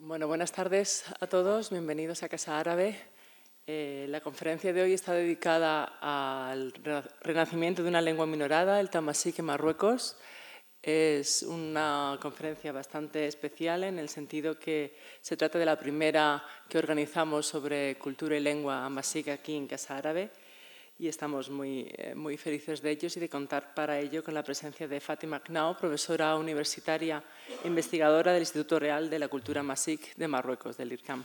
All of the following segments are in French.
Bueno, buenas tardes a todos, bienvenidos a Casa Árabe. Eh, la conferencia de hoy está dedicada al renacimiento de una lengua minorada, el tamasik en Marruecos. Es una conferencia bastante especial en el sentido que se trata de la primera que organizamos sobre cultura y lengua amasik aquí en Casa Árabe y estamos muy, eh, muy felices de ellos y de contar para ello con la presencia de Fátima Knau, profesora universitaria investigadora del Instituto Real de la Cultura Masik de Marruecos, del IRCAM.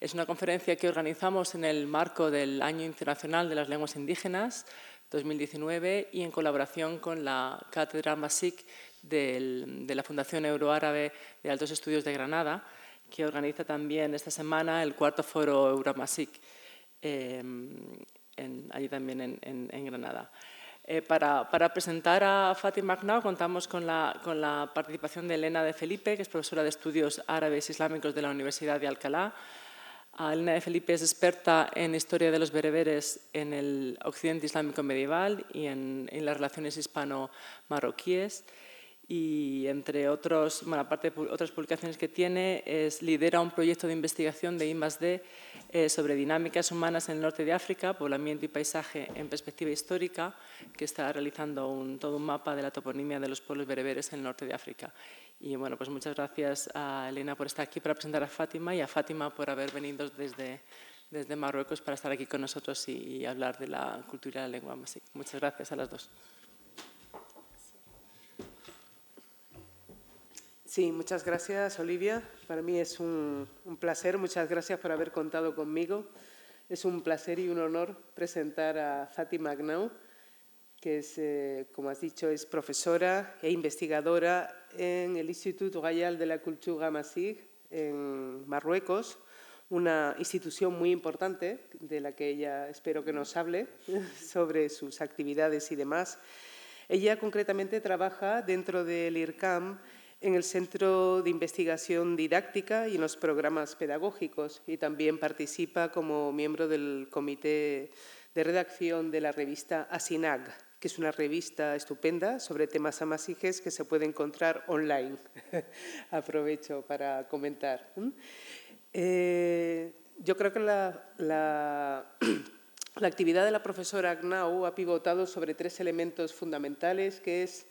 Es una conferencia que organizamos en el marco del Año Internacional de las Lenguas Indígenas 2019 y en colaboración con la Cátedra Masik de la Fundación Euroárabe de Altos Estudios de Granada, que organiza también esta semana el cuarto foro Euromasik. Eh, allí también en, Granada. Eh, para, presentar a Fatima Magnao contamos con la, con la, participación de Elena de Felipe, que es profesora de Estudios Árabes Islámicos de la Universidad de Alcalá. Elena de Felipe es experta en historia de los bereberes en el occidente islámico medieval y en, en las relaciones hispano-marroquíes y entre otros, bueno, aparte de otras publicaciones que tiene, es, lidera un proyecto de investigación de I+D eh, sobre dinámicas humanas en el norte de África, poblamiento y paisaje en perspectiva histórica, que está realizando un, todo un mapa de la toponimia de los pueblos bereberes en el norte de África. Y bueno, pues muchas gracias a Elena por estar aquí para presentar a Fátima y a Fátima por haber venido desde, desde Marruecos para estar aquí con nosotros y, y hablar de la cultura y la lengua. Muchas gracias a las dos. Sí, muchas gracias, Olivia. Para mí es un, placer. Muchas gracias por haber contado conmigo. Es un placer y un honor presentar a Fátima Magnau, que es, eh, como has dicho, es profesora e investigadora en el Instituto Royal de la Cultura Masig en Marruecos, una institución muy importante de la que ella espero que nos hable sobre sus actividades y demás. Ella concretamente trabaja dentro del IRCAM en el Centro de Investigación Didáctica y en los programas pedagógicos y también participa como miembro del comité de redacción de la revista Asinag, que es una revista estupenda sobre temas amasijes que se puede encontrar online. Aprovecho para comentar. Eh, yo creo que la, la, la actividad de la profesora Agnau ha pivotado sobre tres elementos fundamentales, que es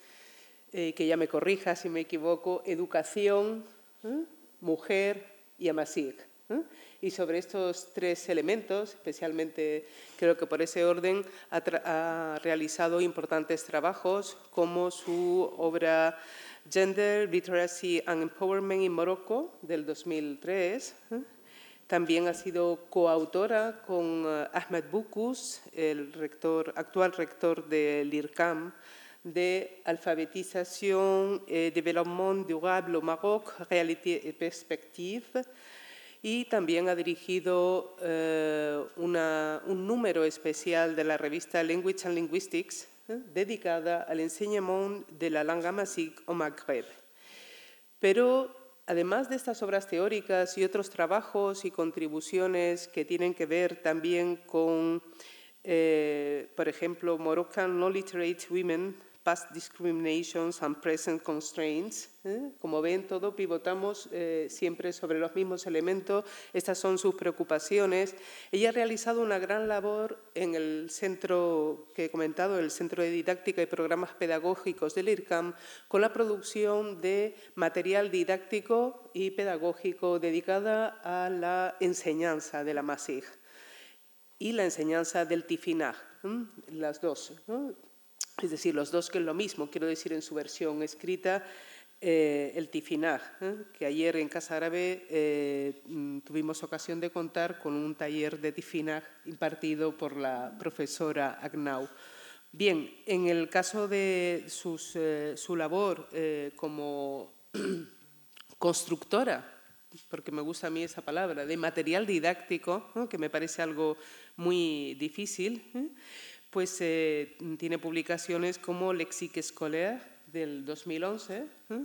eh, que ya me corrija si me equivoco, educación, ¿eh? mujer y amasig. ¿eh? Y sobre estos tres elementos, especialmente creo que por ese orden, ha, realizado importantes trabajos como su obra Gender, Literacy and Empowerment in Morocco del 2003. También ha sido coautora con Ahmed Boukus, el actual rector del IRCAM, de alfabetización y développement durable au Maroc, réalité et perspective. Y también ha dirigido eh, un número especial de la revista Language and Linguistics eh, dedicada al enseñamiento de la lengua masik au Maghreb. Pero además de estas obras teóricas y otros trabajos y contribuciones que tienen que ver también con, eh, por ejemplo, Moroccan No Literate Women past discriminations and present constraints. ¿eh? Como ven, todo pivotamos eh, siempre sobre los mismos elementos. Estas son sus preocupaciones. Ella ha realizado una gran labor en el centro que he comentado, el Centro de Didáctica y Programas Pedagógicos del IRCAM, con la producción de material didáctico y pedagógico dedicada a la enseñanza de la MASIG y la enseñanza del TIFINAG, las dos es decir, los dos que es lo mismo, quiero decir en su versión escrita, eh, el Tifinag, ¿eh? que ayer en Casa Árabe eh, mm, tuvimos ocasión de contar con un taller de Tifinag impartido por la profesora Agnau. Bien, en el caso de su labor como constructora, porque me gusta a mí esa palabra, de material didáctico, que me parece algo muy difícil, pues eh, tiene publicaciones como Lexique Scolaire del 2011 ¿eh?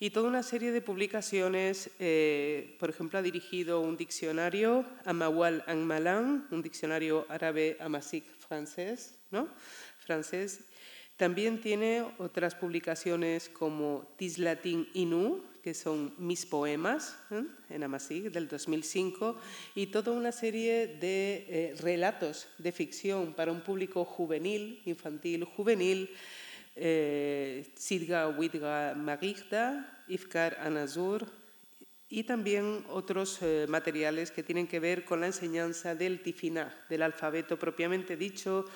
y toda una serie de publicaciones, eh, por ejemplo, ha dirigido un diccionario Amawal Angmalan, un diccionario árabe amasik francés, ¿no? francés. También tiene otras publicaciones como Tislatin Inu, que son Mis Poemas, ¿eh? en Amasí, del 2005, y toda una serie de eh, relatos de ficción para un público juvenil, infantil, juvenil, eh, Sidga Widga Magigda, Ifkar Anazur, y también otros eh, materiales que tienen que ver con la enseñanza del tifinag, del alfabeto propiamente dicho,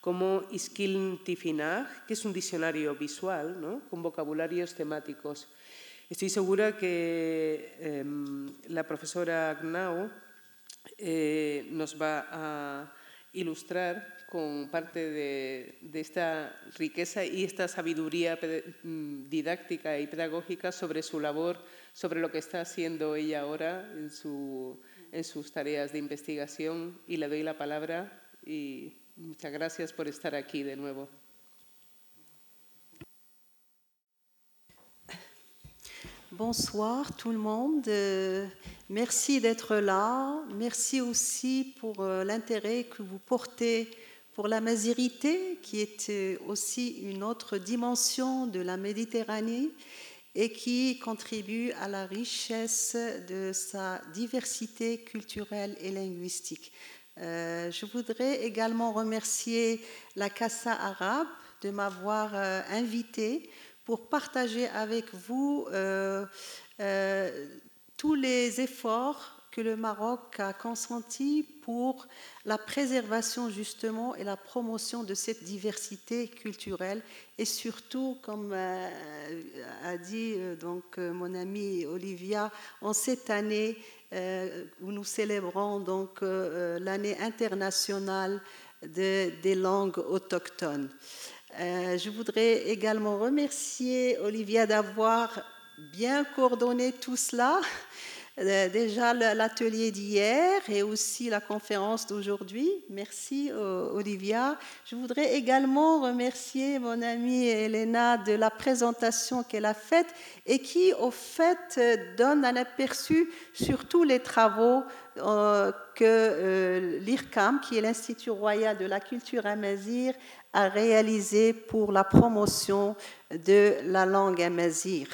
como Iskiln Tifinag, que es un diccionario visual ¿no? con vocabularios temáticos. Estoy segura que em, la profesora Agnau eh, nos va a ilustrar con parte de, esta riqueza y esta sabiduría mm, didáctica y pedagógica sobre su labor sobre lo que está haciendo ella ahora en sus tareas de investigación y le doy la palabra y muchas gracias por estar aquí de nuevo. Bonsoir tout le monde. Euh, merci d'être là. Merci aussi pour euh, l'intérêt que vous portez pour la mazirité, qui est euh, aussi une autre dimension de la Méditerranée et qui contribue à la richesse de sa diversité culturelle et linguistique. Je voudrais également remercier la Casa Arabe de m'avoir invité pour partager avec vous euh, tous les efforts que le Maroc a consenti pour la préservation justement et la promotion de cette diversité culturelle et surtout, comme euh, a dit euh, donc euh, mon amie Olivia, en cette année où nous célébrons donc l'année internationale des langues autochtones. Je voudrais également remercier Olivia d'avoir bien coordonné tout cela euh, déjà l'atelier d'hier et aussi la conférence d'aujourd'hui. Merci euh, Olivia. Je voudrais également remercier mon amie Elena de la présentation qu'elle a faite et qui au fait donne un aperçu sur tous les travaux euh, que l'IRCAM, qui est l'Institut royal de la culture amazir, a réalisé pour la promotion de la langue amazir.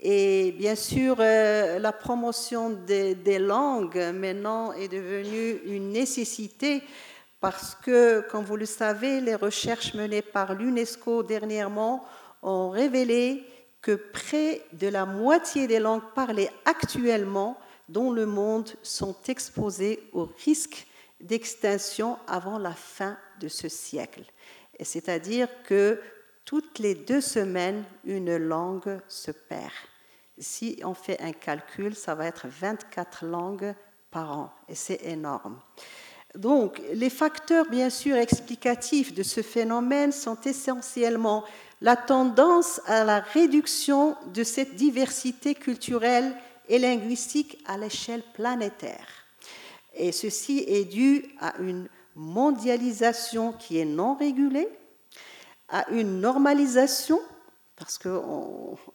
Et bien sûr, euh, la promotion des, langues maintenant est devenue une nécessité parce que, comme vous le savez, les recherches menées par l'UNESCO dernièrement ont révélé que près de la moitié des langues parlées actuellement dans le monde sont exposées au risque d'extinction avant la fin de ce siècle. C'est-à-dire que toutes les deux semaines, une langue se perd. Si on fait un calcul, ça va être 24 langues par an, et c'est énorme. Donc, les facteurs, bien sûr, explicatifs de ce phénomène sont essentiellement la tendance à la réduction de cette diversité culturelle et linguistique à l'échelle planétaire. Et ceci est dû à une mondialisation qui est non régulée, à une normalisation parce que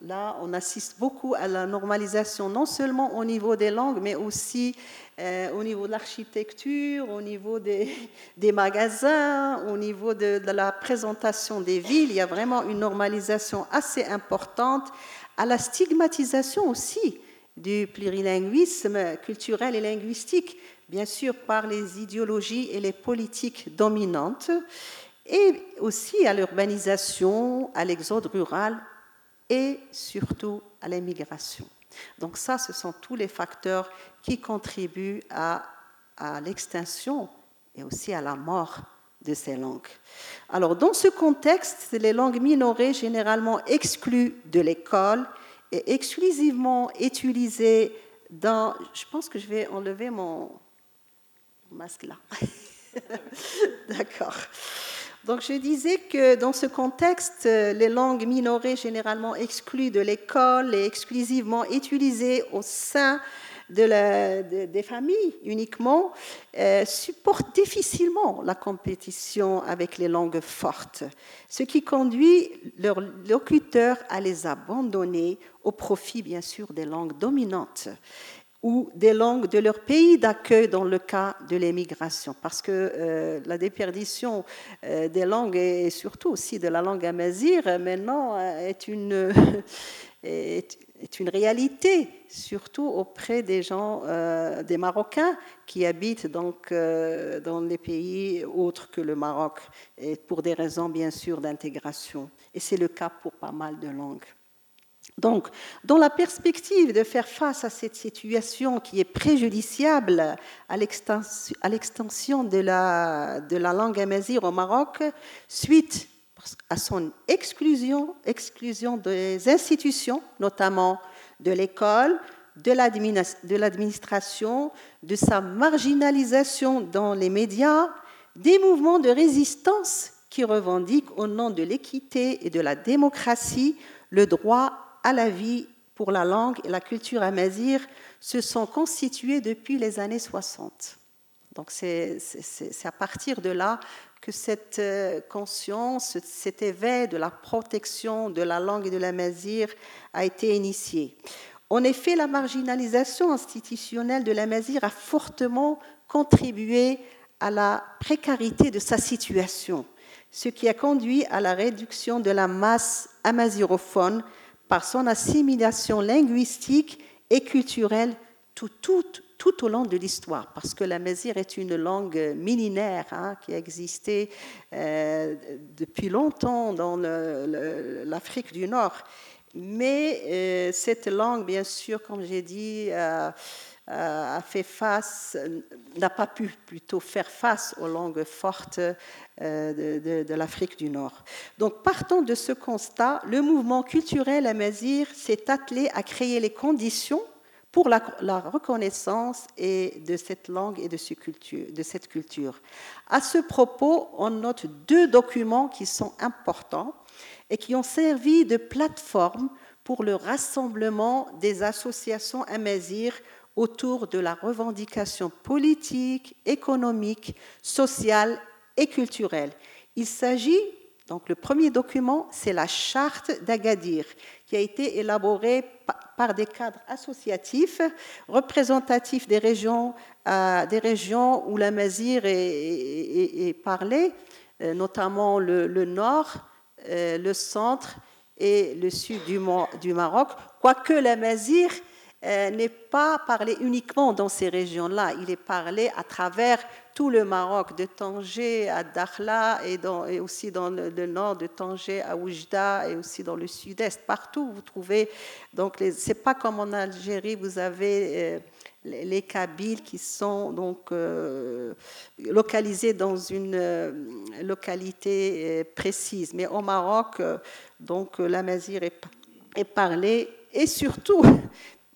là, on assiste beaucoup à la normalisation, non seulement au niveau des langues, mais aussi euh, au niveau de l'architecture, au niveau des, magasins, au niveau de, la présentation des villes. Il y a vraiment une normalisation assez importante, à la stigmatisation aussi du plurilinguisme culturel et linguistique, bien sûr par les idéologies et les politiques dominantes et aussi à l'urbanisation, à l'exode rural et surtout à l'immigration. Donc ça, ce sont tous les facteurs qui contribuent à, l'extinction et aussi à la mort de ces langues. Alors, dans ce contexte, les langues minorées, généralement exclues de l'école et exclusivement utilisées dans... Je pense que je vais enlever mon masque là. D'accord. Donc je disais que dans ce contexte, les langues minorées généralement exclues de l'école et exclusivement utilisées au sein de des familles uniquement euh, supportent difficilement la compétition avec les langues fortes, ce qui conduit leurs locuteurs à les abandonner au profit bien sûr des langues dominantes ou des langues de leur pays d'accueil dans le cas de l'émigration, parce que euh, la déperdition euh, des langues et surtout aussi de la langue amazir maintenant euh, est une, est, une réalité, surtout auprès des gens, des Marocains qui habitent donc dans les pays autres que le Maroc, et pour des raisons bien sûr d'intégration. Et c'est le cas pour pas mal de langues. Donc, dans la perspective de faire face à cette situation qui est préjudiciable à l'extension de la, langue amazigh au Maroc, suite à son exclusion, exclusion des institutions, notamment de l'école, de l'administration, de sa marginalisation dans les médias, des mouvements de résistance qui revendiquent au nom de l'équité et de la démocratie le droit à la vie pour la langue et la culture amazigh se sont constitués depuis les années 60. Donc c'est à partir de là que cette euh, conscience, cet éveil de la protection de la langue et de la mazir a été initié. En effet, la marginalisation institutionnelle de la mazir a fortement contribué à la précarité de sa situation, ce qui a conduit à la réduction de la masse amazirophone par son assimilation linguistique et culturelle tout, au long de l'histoire, parce que la mazir est une langue millénaire hein, qui a existé euh, depuis longtemps dans l'Afrique du Nord. Mais euh, cette langue, bien sûr, comme j'ai dit, euh, face, n'a pas pu plutôt faire face aux langues fortes de, de l'Afrique du Nord. Donc, partant de ce constat, le mouvement culturel amazir s'est attelé à créer les conditions pour la, reconnaissance et de cette langue et de, de cette culture. À ce propos, on note deux documents qui sont importants et qui ont servi de plateforme pour le rassemblement des associations amazir autour de la revendication politique, économique, sociale et culturelle. Il s'agit donc le premier document, c'est la charte d'Agadir, qui a été élaborée par des cadres associatifs représentatifs des régions, euh, des régions où la mazir est, parlée, euh, notamment le, nord, euh, le centre et le sud du, Maroc, quoique la mazir n'est pas parlé uniquement dans ces régions-là, il est parlé à travers tout le Maroc, de Tanger à Dakhla et, aussi dans le, nord de Tanger à Oujda et aussi dans le sud-est. Partout, vous trouvez. Donc, c'est pas comme en Algérie, vous avez euh, les Kabyles qui sont donc euh, localisés dans une euh, localité précise. Mais au Maroc, donc la mazir est, est parlée et surtout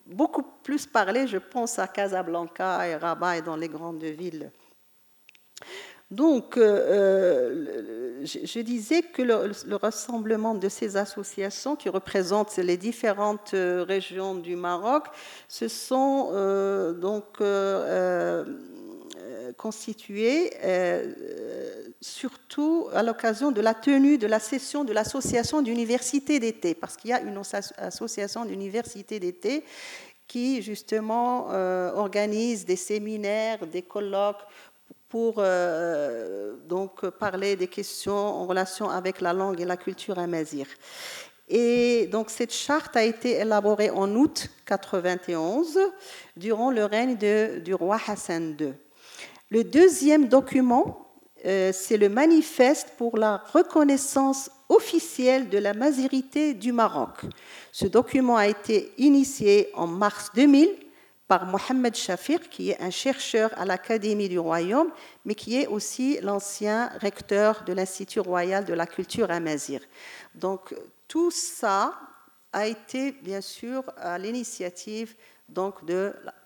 beaucoup plus parlée, je pense à Casablanca et Rabat et dans les grandes villes. Donc, euh, euh, je, disais que le, rassemblement de ces associations qui représentent les différentes euh, régions du Maroc se sont donc constitués surtout à l'occasion de la tenue de la session de l'association d'université d'été, parce qu'il y a une association d'université d'été qui justement organise des séminaires, des colloques pour euh, donc parler des questions en relation avec la langue et la culture amazigh. Et donc cette charte a été élaborée en août 91 durant le règne du roi Hassan II. Le deuxième document, euh, c'est le manifeste pour la reconnaissance officielle de la mazirité du Maroc. Ce document a été initié en mars 2000 par Mohamed Shafir, qui est un chercheur à l'Académie du Royaume, mais qui est aussi l'ancien recteur de l'Institut royal de la culture amazir. Donc tout ça a été bien sûr à l'initiative donc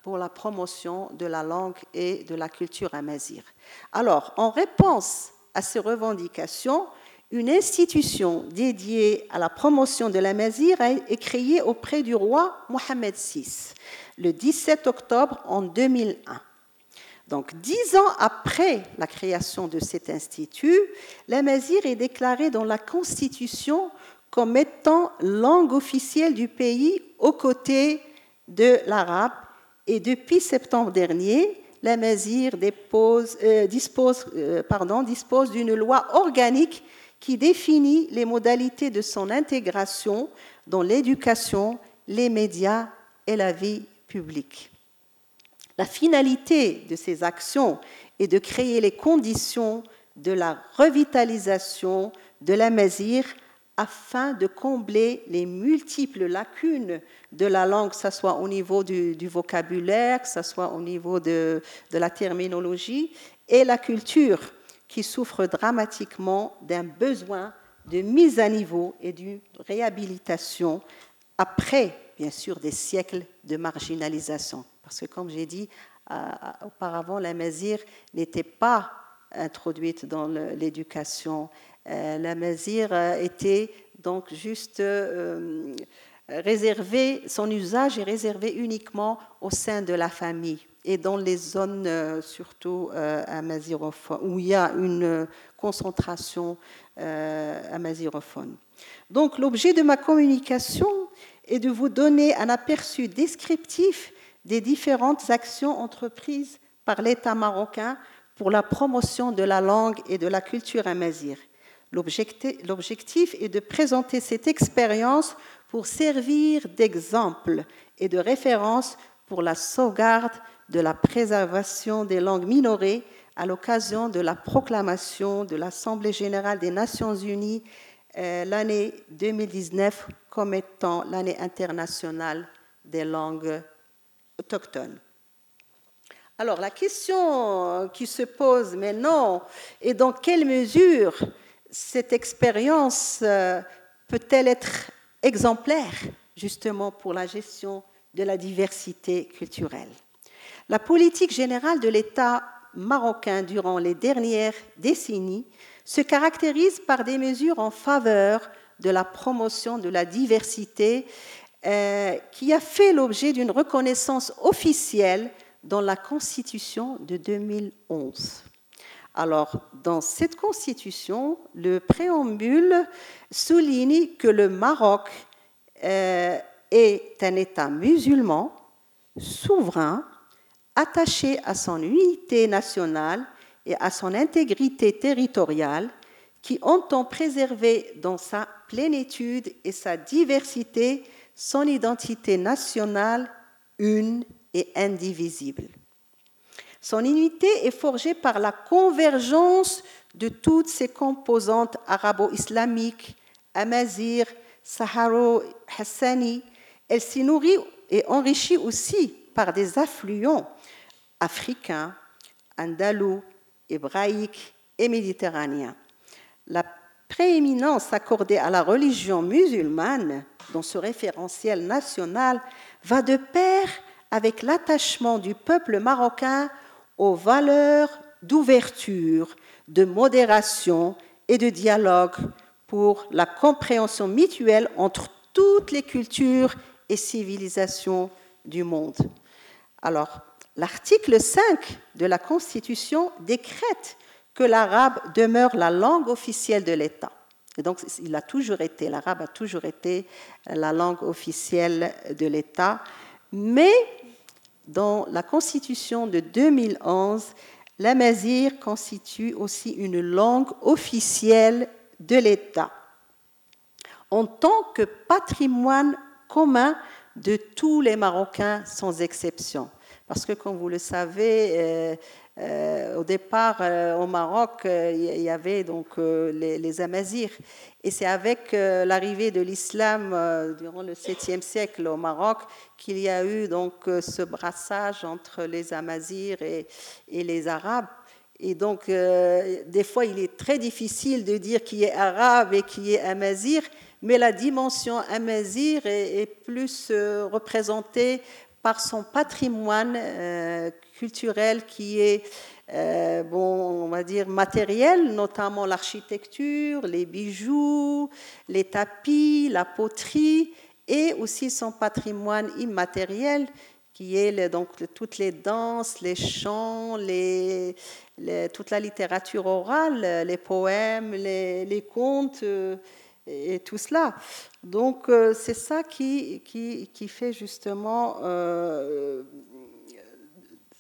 pour la promotion de la langue et de la culture amazir. Alors, en réponse à ces revendications, une institution dédiée à la promotion de la mazir est créée auprès du roi Mohamed VI le 17 octobre en 2001. Donc, dix ans après la création de cet institut, la mazir est déclarée dans la Constitution comme étant langue officielle du pays aux côtés de l'arabe. Et depuis septembre dernier, la mazir dispose, dispose d'une loi organique qui définit les modalités de son intégration dans l'éducation, les médias et la vie publique. La finalité de ces actions est de créer les conditions de la revitalisation de la Mazir afin de combler les multiples lacunes de la langue, que ce soit au niveau du, vocabulaire, que ce soit au niveau de, la terminologie, et la culture qui souffre dramatiquement d'un besoin de mise à niveau et d'une réhabilitation après, bien sûr, des siècles de marginalisation. Parce que, comme j'ai dit auparavant, la Mazir n'était pas introduite dans l'éducation. Euh, la Mazir était donc juste euh, réservé, son usage est réservé uniquement au sein de la famille et dans les zones euh, surtout amazirophones, où il y a une concentration amazirophone. Donc l'objet de ma communication est de vous donner un aperçu descriptif des différentes actions entreprises par l'État marocain pour la promotion de la langue et de la culture amazir. L'objectif est de présenter cette expérience pour servir d'exemple et de référence pour la sauvegarde de la préservation des langues minorées à l'occasion de la proclamation de l'Assemblée générale des Nations unies euh, l'année 2019 comme étant l'année internationale des langues autochtones. Alors la question qui se pose maintenant est dans quelle mesure cette expérience euh, peut-elle être exemplaire justement pour la gestion de la diversité culturelle? La politique générale de l'État marocain durant les dernières décennies se caractérise par des mesures en faveur de la promotion de la diversité euh, qui a fait l'objet d'une reconnaissance officielle dans la Constitution de 2011. Alors, dans cette Constitution, le préambule souligne que le Maroc euh, est un État musulman, souverain, attaché à son unité nationale et à son intégrité territoriale, qui entend préserver dans sa plénitude et sa diversité son identité nationale une et indivisible. Son unité est forgée par la convergence de toutes ses composantes arabo-islamiques, amazir, saharo-hassani. Elle s'y nourrit et enrichit aussi par des affluents africains, andalous, hébraïques et méditerranéens. La prééminence accordée à la religion musulmane dans ce référentiel national va de pair avec l'attachement du peuple marocain aux valeurs d'ouverture, de modération et de dialogue pour la compréhension mutuelle entre toutes les cultures et civilisations du monde. Alors, l'article 5 de la Constitution décrète que l'arabe demeure la langue officielle de l'État. Et donc, il a toujours été, l'arabe a toujours été la langue officielle de l'État. Mais dans la Constitution de 2011, l'amazir constitue aussi une langue officielle de l'État, en tant que patrimoine commun de tous les Marocains sans exception. Parce que, comme vous le savez, euh, euh, au départ, euh, au Maroc, il y avait donc les, les Amazirs. Et c'est avec l'arrivée de l'islam durant le 7e siècle au Maroc qu'il y a eu donc ce brassage entre les Amazirs et, les Arabes. Et donc, des fois, il est très difficile de dire qui est arabe et qui est amazir, mais la dimension amazir est plus représentée par son patrimoine euh, culturel qui est, euh, bon, on va dire, matériel, notamment l'architecture, les bijoux, les tapis, la poterie, et aussi son patrimoine immatériel qui est donc toutes les danses, les chants, les, toute la littérature orale, les poèmes, les, les contes. Euh, et tout cela. Donc euh, c'est ça qui, qui, fait justement, euh,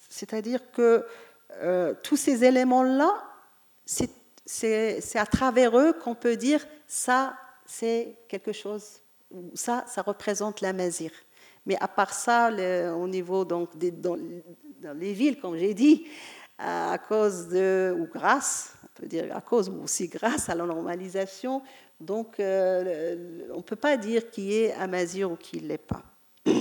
c'est-à-dire que euh, tous ces éléments-là, c'est à travers eux qu'on peut dire ça, c'est quelque chose ça, ça représente la mazir. Mais à part ça, au niveau donc dans, les villes, comme j'ai dit, à cause de ou grâce, on peut dire à cause ou aussi grâce à la normalisation, donc euh, on ne peut pas dire qui est amazir ou qui ne l'est pas.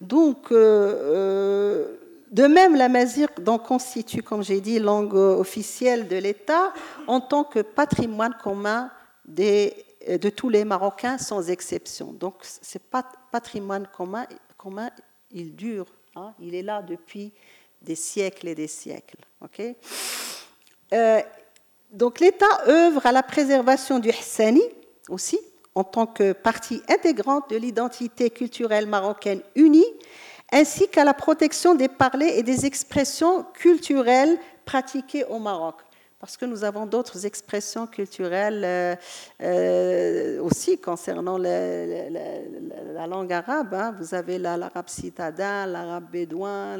Donc, euh, euh, de même, la mazir constitue, comme j'ai dit, langue officielle de l'État en tant que patrimoine commun de tous les Marocains sans exception. Donc, ce patrimoine commun, commun il dure, hein. il est là depuis des siècles et des siècles. Donc, l'État œuvre à la préservation du Hassani aussi, en tant que partie intégrante de l'identité culturelle marocaine unie ainsi qu'à la protection des parlers et des expressions culturelles pratiquées au Maroc. Parce que nous avons d'autres expressions culturelles euh, euh, aussi concernant la, langue arabe. Hein. Vous avez l'arabe citadin, l'arabe bédouin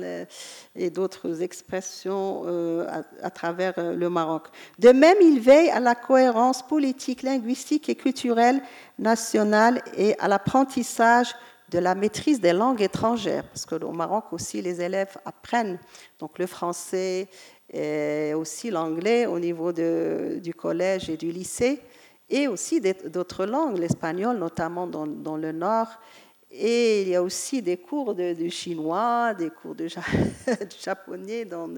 et d'autres expressions euh, à, à, travers le Maroc. De même, il veille à la cohérence politique, linguistique et culturelle nationale et à l'apprentissage de la maîtrise des langues étrangères, parce qu'au Maroc aussi, les élèves apprennent donc le français et aussi l'anglais au niveau du collège et du lycée, et aussi d'autres langues, l'espagnol notamment dans, le nord. Et il y a aussi des cours de, chinois, des cours de, japonais dans,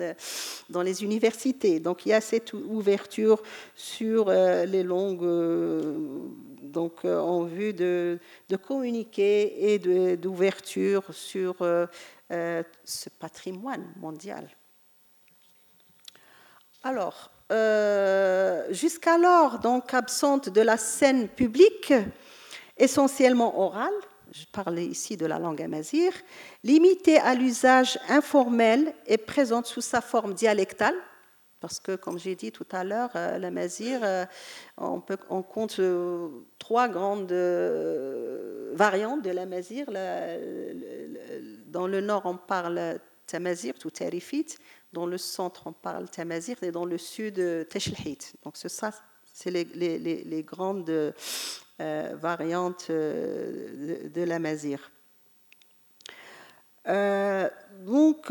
dans, les universités. Donc il y a cette ouverture sur euh, les langues euh, euh, en vue de, communiquer et d'ouverture sur euh, euh, ce patrimoine mondial. Alors, jusqu'alors, donc absente de la scène publique, essentiellement orale, je parlais ici de la langue amazir, limitée à l'usage informel et présente sous sa forme dialectale, parce que, comme j'ai dit tout à l'heure, euh, la mazir, euh, on, compte euh, trois grandes variantes de la mazir. Dans le nord, on parle tamazir, tout tarifit. Dans le centre, on parle tamazir. Et dans le sud, teshlhit. Donc, c'est ça, c'est les, grandes variantes de, la mazir. donc,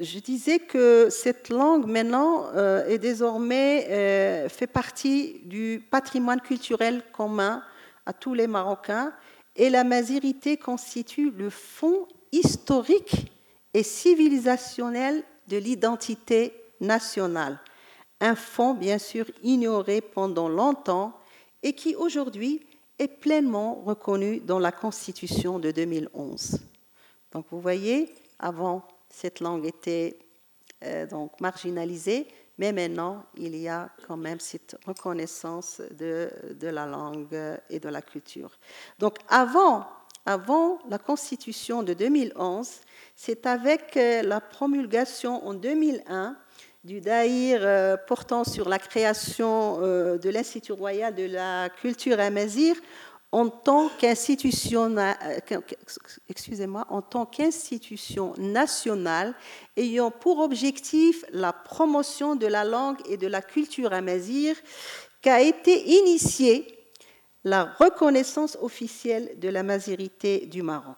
je disais que cette langue maintenant euh, est désormais euh, fait partie du patrimoine culturel commun à tous les Marocains et la mazirité constitue le fond historique et civilisationnel de l'identité nationale. Un fond bien sûr ignoré pendant longtemps et qui aujourd'hui est pleinement reconnu dans la Constitution de 2011. Donc vous voyez, avant cette langue était euh, donc marginalisée, mais maintenant, il y a quand même cette reconnaissance de, de, la langue et de la culture. Donc, avant, avant la Constitution de 2011, c'est avec euh, la promulgation en 2001 du Daïr euh, portant sur la création de l'Institut royal de la culture amazir, en tant qu'institution, en tant qu'institution nationale ayant pour objectif la promotion de la langue et de la culture amazir, qu'a été initiée la reconnaissance officielle de la mazirité du Maroc.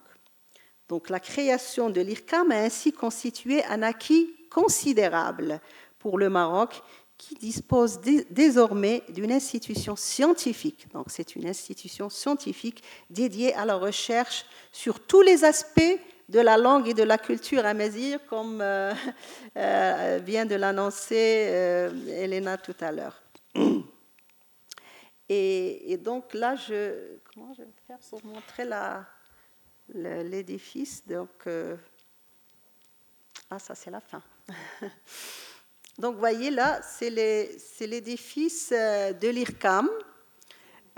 Donc la création de l'IRCAM a ainsi constitué un acquis considérable pour le Maroc qui dispose désormais d'une institution scientifique. Donc c'est une institution scientifique dédiée à la recherche sur tous les aspects de la langue et de la culture amazir, comme euh, euh, vient de l'annoncer euh, Elena tout à l'heure. Et, donc là, je, comment je vais faire pour montrer l'édifice? Donc, ah, ça c'est la fin. Donc, vous voyez là, c'est l'édifice euh, de l'IRCAM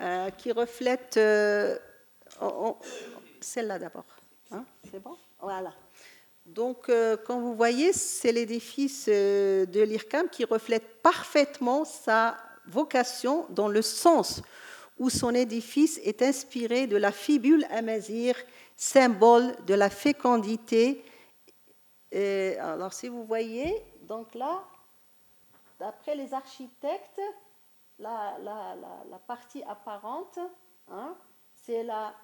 euh, qui reflète. Euh, celle-là d'abord. Hein, c'est bon? Voilà. Donc, comme vous voyez, c'est l'édifice de l'IRCAM qui reflète parfaitement sa vocation dans le sens où son édifice est inspiré de la fibule amazir, symbole de la fécondité. alors, si vous voyez, donc là, D'après les architectes, la, partie apparente, hein, c'est la,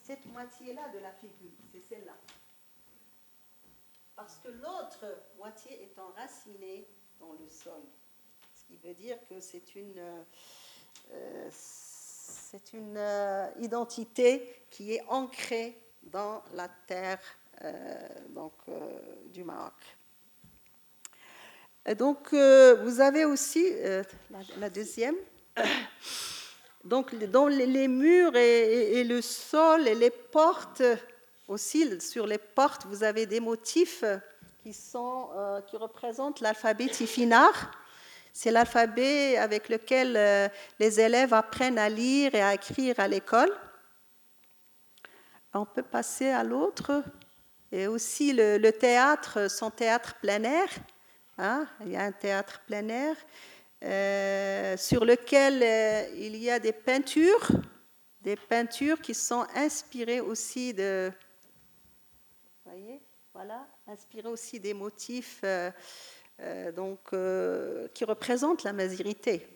cette moitié-là de la figure, c'est celle-là. Parce que l'autre moitié est enracinée dans le sol. Qui veut dire que c'est une, euh, une euh, identité qui est ancrée dans la terre euh, donc, du Maroc. Et donc, vous avez aussi la, deuxième. Donc, dans les murs et, le sol et les portes, aussi sur les portes, vous avez des motifs qui, sont, qui représentent l'alphabet tifinagh c'est l'alphabet avec lequel euh, les élèves apprennent à lire et à écrire à l'école. On peut passer à l'autre. Et aussi le, théâtre, son théâtre plein air. Hein. il y a un théâtre plein air euh, sur lequel euh, il y a des peintures, des peintures qui sont inspirées aussi de, voyez, voilà, inspirées aussi des motifs donc, euh, qui représente la masérité.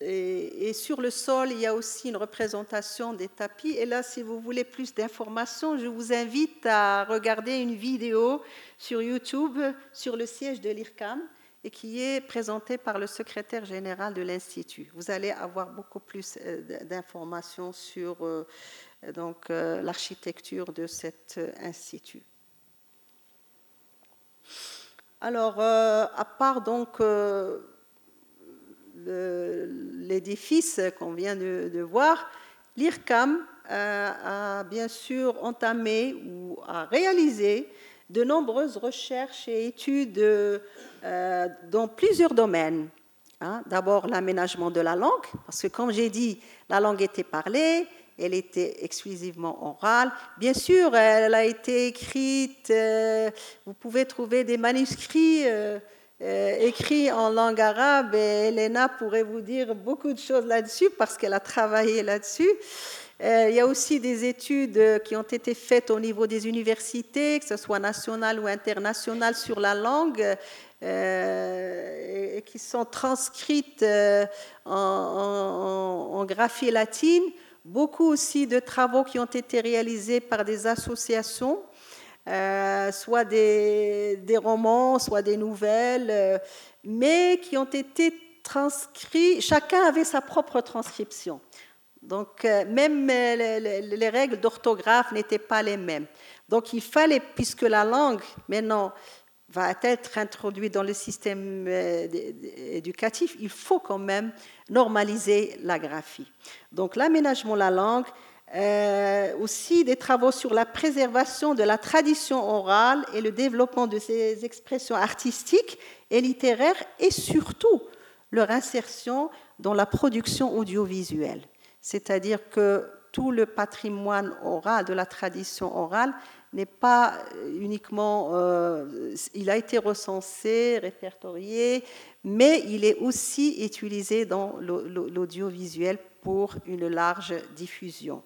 Et, et, sur le sol, il y a aussi une représentation des tapis. Et là, si vous voulez plus d'informations, je vous invite à regarder une vidéo sur YouTube sur le siège de l'IRCAM et qui est présentée par le secrétaire général de l'Institut. Vous allez avoir beaucoup plus euh, d'informations sur l'architecture de cet institut. Alors, euh, à part donc euh, l'édifice qu'on vient de, voir, l'IRCAM euh, a bien sûr entamé ou a réalisé de nombreuses recherches et études dans plusieurs domaines. Hein. D'abord l'aménagement de la langue, parce que comme j'ai dit, la langue était parlée, elle était exclusivement orale. Bien sûr, elle a été écrite, euh, vous pouvez trouver des manuscrits euh, euh, écrits en langue arabe et Elena pourrait vous dire beaucoup de choses là-dessus parce qu'elle a travaillé là-dessus. il y a aussi des études qui ont été faites au niveau des universités, que ce soit nationales ou internationales, sur la langue. et qui sont transcrites en graphie latine beaucoup aussi de travaux qui ont été réalisés par des associations, euh, soit des, romans, soit des nouvelles, euh, mais qui ont été transcrits, chacun avait sa propre transcription. Donc euh, même les règles d'orthographe n'étaient pas les mêmes. Donc il fallait, puisque la langue maintenant va être introduite dans le système éducatif, il faut quand même normaliser la graphie. Donc l'aménagement de la langue, euh, aussi des travaux sur la préservation de la tradition orale et le développement de ces expressions artistiques et littéraires et surtout leur insertion dans la production audiovisuelle. C'est-à-dire que tout le patrimoine oral, de la tradition orale, n'est pas uniquement, euh, il a été recensé, répertorié, mais il est aussi utilisé dans l'audiovisuel pour une large diffusion.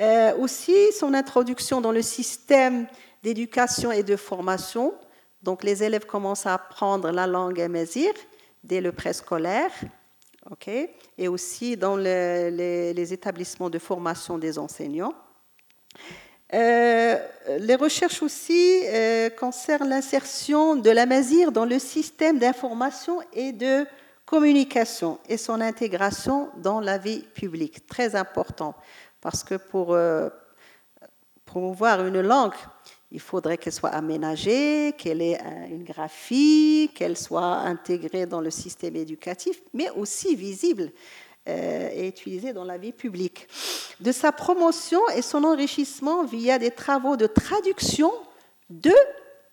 Euh, aussi, son introduction dans le système d'éducation et de formation. Donc, les élèves commencent à apprendre la langue amazigh dès le préscolaire, ok, et aussi dans les établissements de formation des enseignants. Euh, les recherches aussi euh, concernent l'insertion de la masire dans le système d'information et de communication et son intégration dans la vie publique. Très important, parce que pour euh, promouvoir une langue, il faudrait qu'elle soit aménagée, qu'elle ait une graphie, qu'elle soit intégrée dans le système éducatif, mais aussi visible est utilisé dans la vie publique. De sa promotion et son enrichissement via des travaux de traduction de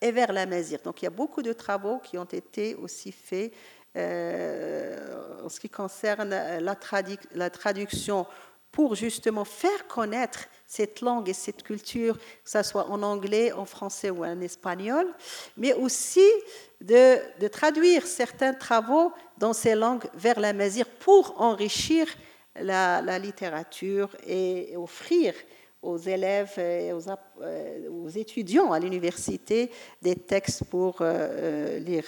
et vers la Mazir. Donc il y a beaucoup de travaux qui ont été aussi faits euh, en ce qui concerne la, la traduction pour justement faire connaître cette langue et cette culture, que ce soit en anglais, en français ou en espagnol, mais aussi de, traduire certains travaux dans ces langues vers la mazir pour enrichir la, littérature et offrir aux élèves et aux, euh, étudiants à l'université des textes pour euh, euh, lire.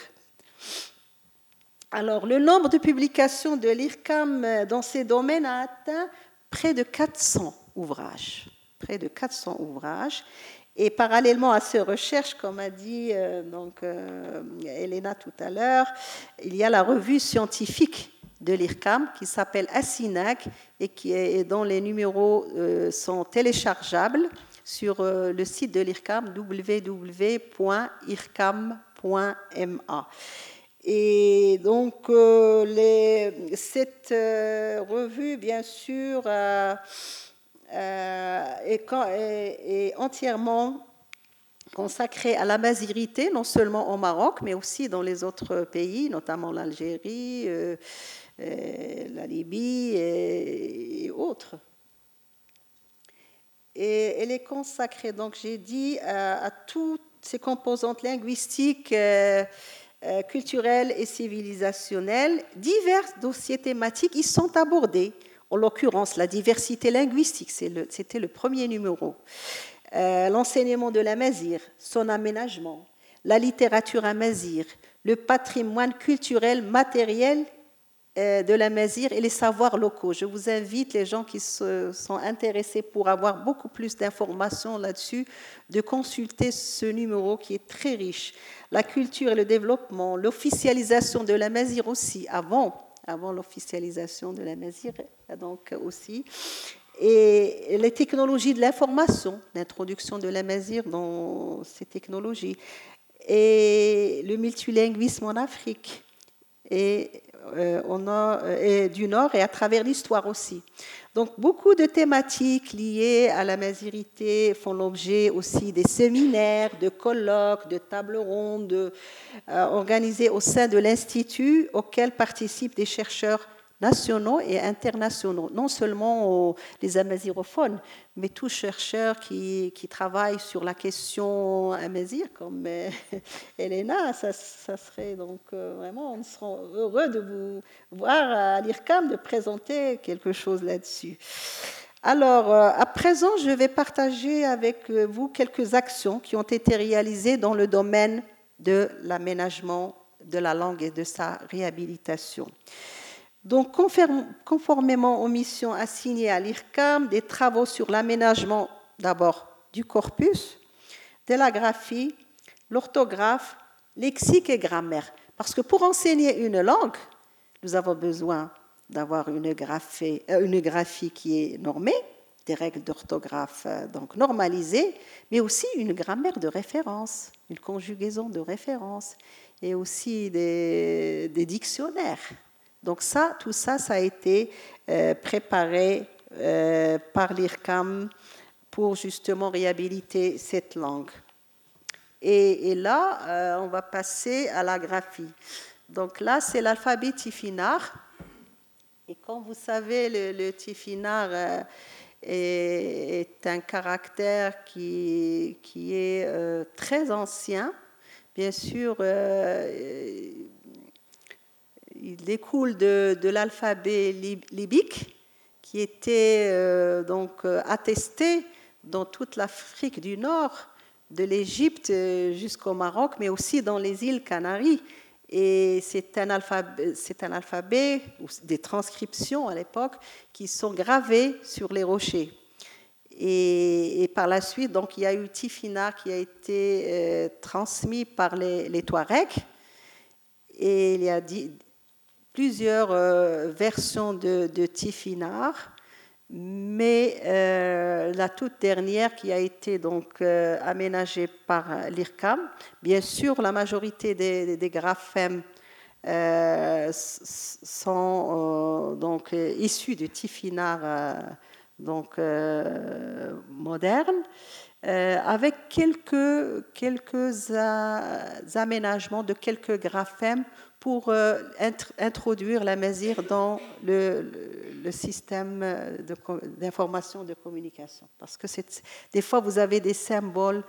Alors, le nombre de publications de l'IRCAM dans ces domaines a atteint près de 400 ouvrages. Près de 400 ouvrages. Et parallèlement à ces recherches, comme a dit euh, donc, euh, Elena tout à l'heure, il y a la revue scientifique de l'IRCAM qui s'appelle Asinac et qui dont les numéros euh, sont téléchargeables sur le site de l'IRCAM www.ircam.ma. Et donc, cette revue, bien sûr, euh, est, entièrement consacré à la masirité, non seulement au Maroc, mais aussi dans les autres pays, notamment l'Algérie, euh, euh, la Libye et, autres. Et elle est consacrée, donc j'ai dit, à, toutes ces composantes linguistiques, culturelles et civilisationnelles. Divers dossiers thématiques y sont abordés en l'occurrence la diversité linguistique, c'était le, premier numéro, euh, l'enseignement de la mazir, son aménagement, la littérature amazir, le patrimoine culturel matériel euh, de la mazir et les savoirs locaux. Je vous invite, les gens qui se, sont intéressés pour avoir beaucoup plus d'informations là-dessus, de consulter ce numéro qui est très riche. La culture et le développement, l'officialisation de la mazir aussi, avant avant l'officialisation de la Mazir, donc aussi. Et les technologies de l'information, l'introduction de la Mazir dans ces technologies, et le multilinguisme en Afrique, et, euh, et du Nord, et à travers l'histoire aussi. Donc beaucoup de thématiques liées à la masirité font l'objet aussi des séminaires, de colloques, de tables rondes euh, organisés au sein de l'Institut auxquels participent des chercheurs nationaux et internationaux, non seulement les amazirophones, mais tous chercheurs qui, travaillent sur la question amazir, comme euh, Elena, ça, ça, serait donc euh, vraiment, on sera heureux de vous voir à l'IRCAM, de présenter quelque chose là-dessus. Alors, euh, à présent, je vais partager avec vous quelques actions qui ont été réalisées dans le domaine de l'aménagement de la langue et de sa réhabilitation. Donc, conformément aux missions assignées à l'IRCAM, des travaux sur l'aménagement d'abord du corpus, de la graphie, l'orthographe, lexique et grammaire. Parce que pour enseigner une langue, nous avons besoin d'avoir une, graphie, euh, qui est normée, des règles d'orthographe euh, donc normalisées, mais aussi une grammaire de référence, une conjugaison de référence, et aussi des dictionnaires donc ça, tout ça, ça a été euh, préparé euh, par l'IRCAM pour justement réhabiliter cette langue. Et, là, euh, on va passer à la graphie. Donc là, c'est l'alphabet tifinagh. Et comme vous savez, le, le tifinagh est, un caractère qui, qui est très ancien. Bien sûr, il découle de, l'alphabet libique qui était euh, donc euh, attesté dans toute l'Afrique du Nord, de l'Égypte euh, jusqu'au Maroc, mais aussi dans les îles Canaries. Et c'est un alphabet, c'est un alphabet ou des transcriptions à l'époque qui sont gravées sur les rochers. Et, par la suite, donc, il y a eu Tifina qui a été transmis par les, les Touaregs. Et il y a plusieurs euh, versions de, Tifinagh, mais euh, la toute dernière qui a été donc euh, aménagée par l'IRCAM. Bien sûr, la majorité des, graphèmes sont donc issus du Tifinagh donc moderne. avec quelques, quelques aménagements de quelques graphèmes pour euh, introduire la mesure dans le, système d'information de, communication. Parce que des fois, vous avez des symboles,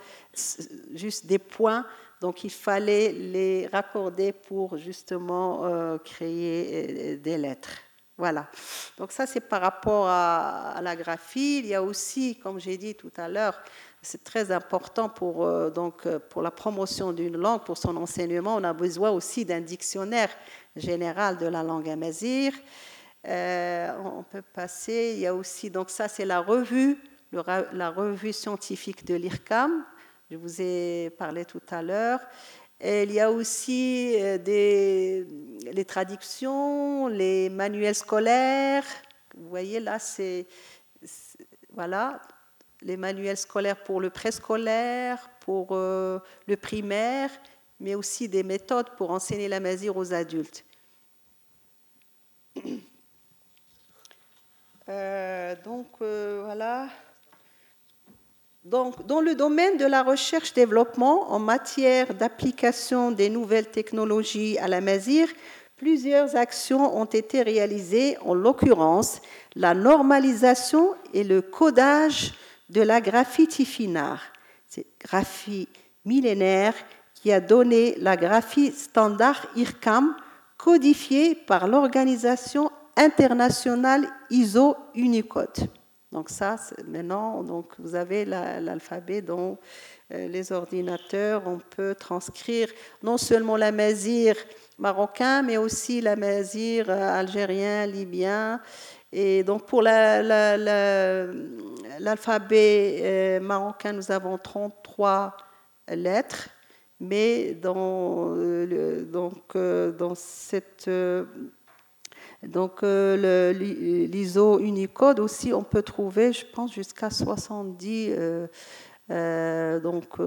juste des points, donc il fallait les raccorder pour justement euh, créer euh, des lettres. Voilà. Donc ça, c'est par rapport à, la graphie. Il y a aussi, comme j'ai dit tout à l'heure, c'est très important pour, euh, donc, euh, pour la promotion d'une langue, pour son enseignement. On a besoin aussi d'un dictionnaire générale de la langue amazigh. on peut passer, il y a aussi, donc ça c'est la revue, la revue scientifique de l'IRCAM, je vous ai parlé tout à l'heure. Il y a aussi les traductions, les manuels scolaires. Vous voyez là, c'est voilà, les manuels scolaires pour le préscolaire, pour euh, le primaire, mais aussi des méthodes pour enseigner la mazir aux adultes. Euh, donc euh, voilà. Donc, dans le domaine de la recherche-développement en matière d'application des nouvelles technologies à la mazir, plusieurs actions ont été réalisées, en l'occurrence la normalisation et le codage de la graphie finard. C'est graphie millénaire qui a donné la graphie standard IRCAM codifiée par l'organisation internationale ISO Unicode. Donc ça, maintenant, donc vous avez l'alphabet dont euh, les ordinateurs, on peut transcrire non seulement la mazir marocain, mais aussi la mazir euh, algérien, libyen, et donc pour l'alphabet euh, marocain, nous avons 33 lettres, mais dans, euh, donc, euh, dans cette... donc l'ISO Unicode aussi, on peut trouver, je pense, jusqu'à 70 donc,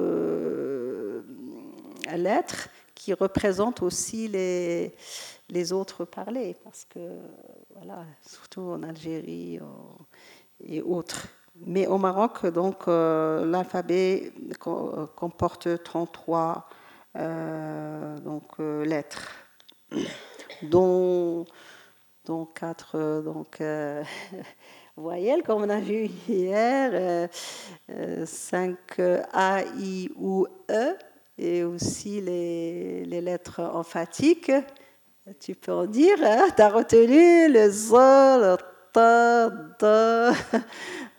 lettres qui représentent aussi les, les autres parlés, parce que, voilà, surtout en Algérie et autres. Mais au Maroc, donc, euh, l'alphabet comporte 33 euh, donc, euh, lettres, dont, dont 4 donc, voyelles, comme on a vu hier, 5 A, I ou E, et aussi les, lettres emphatiques tu peux en dire, hein? tu as retenu le zo, le ta, da,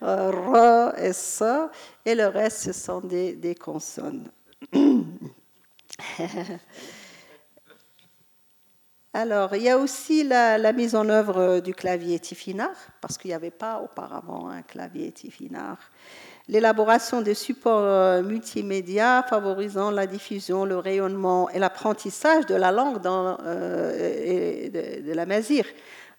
ra et ça, et le reste, ce sont des, consonnes. Alors, il y a aussi la, la, mise en œuvre du clavier Tifinard, parce qu'il n'y avait pas auparavant un clavier Tifinard l'élaboration de supports euh, multimédia favorisant la diffusion, le rayonnement et l'apprentissage de la langue euh, de, la mazir.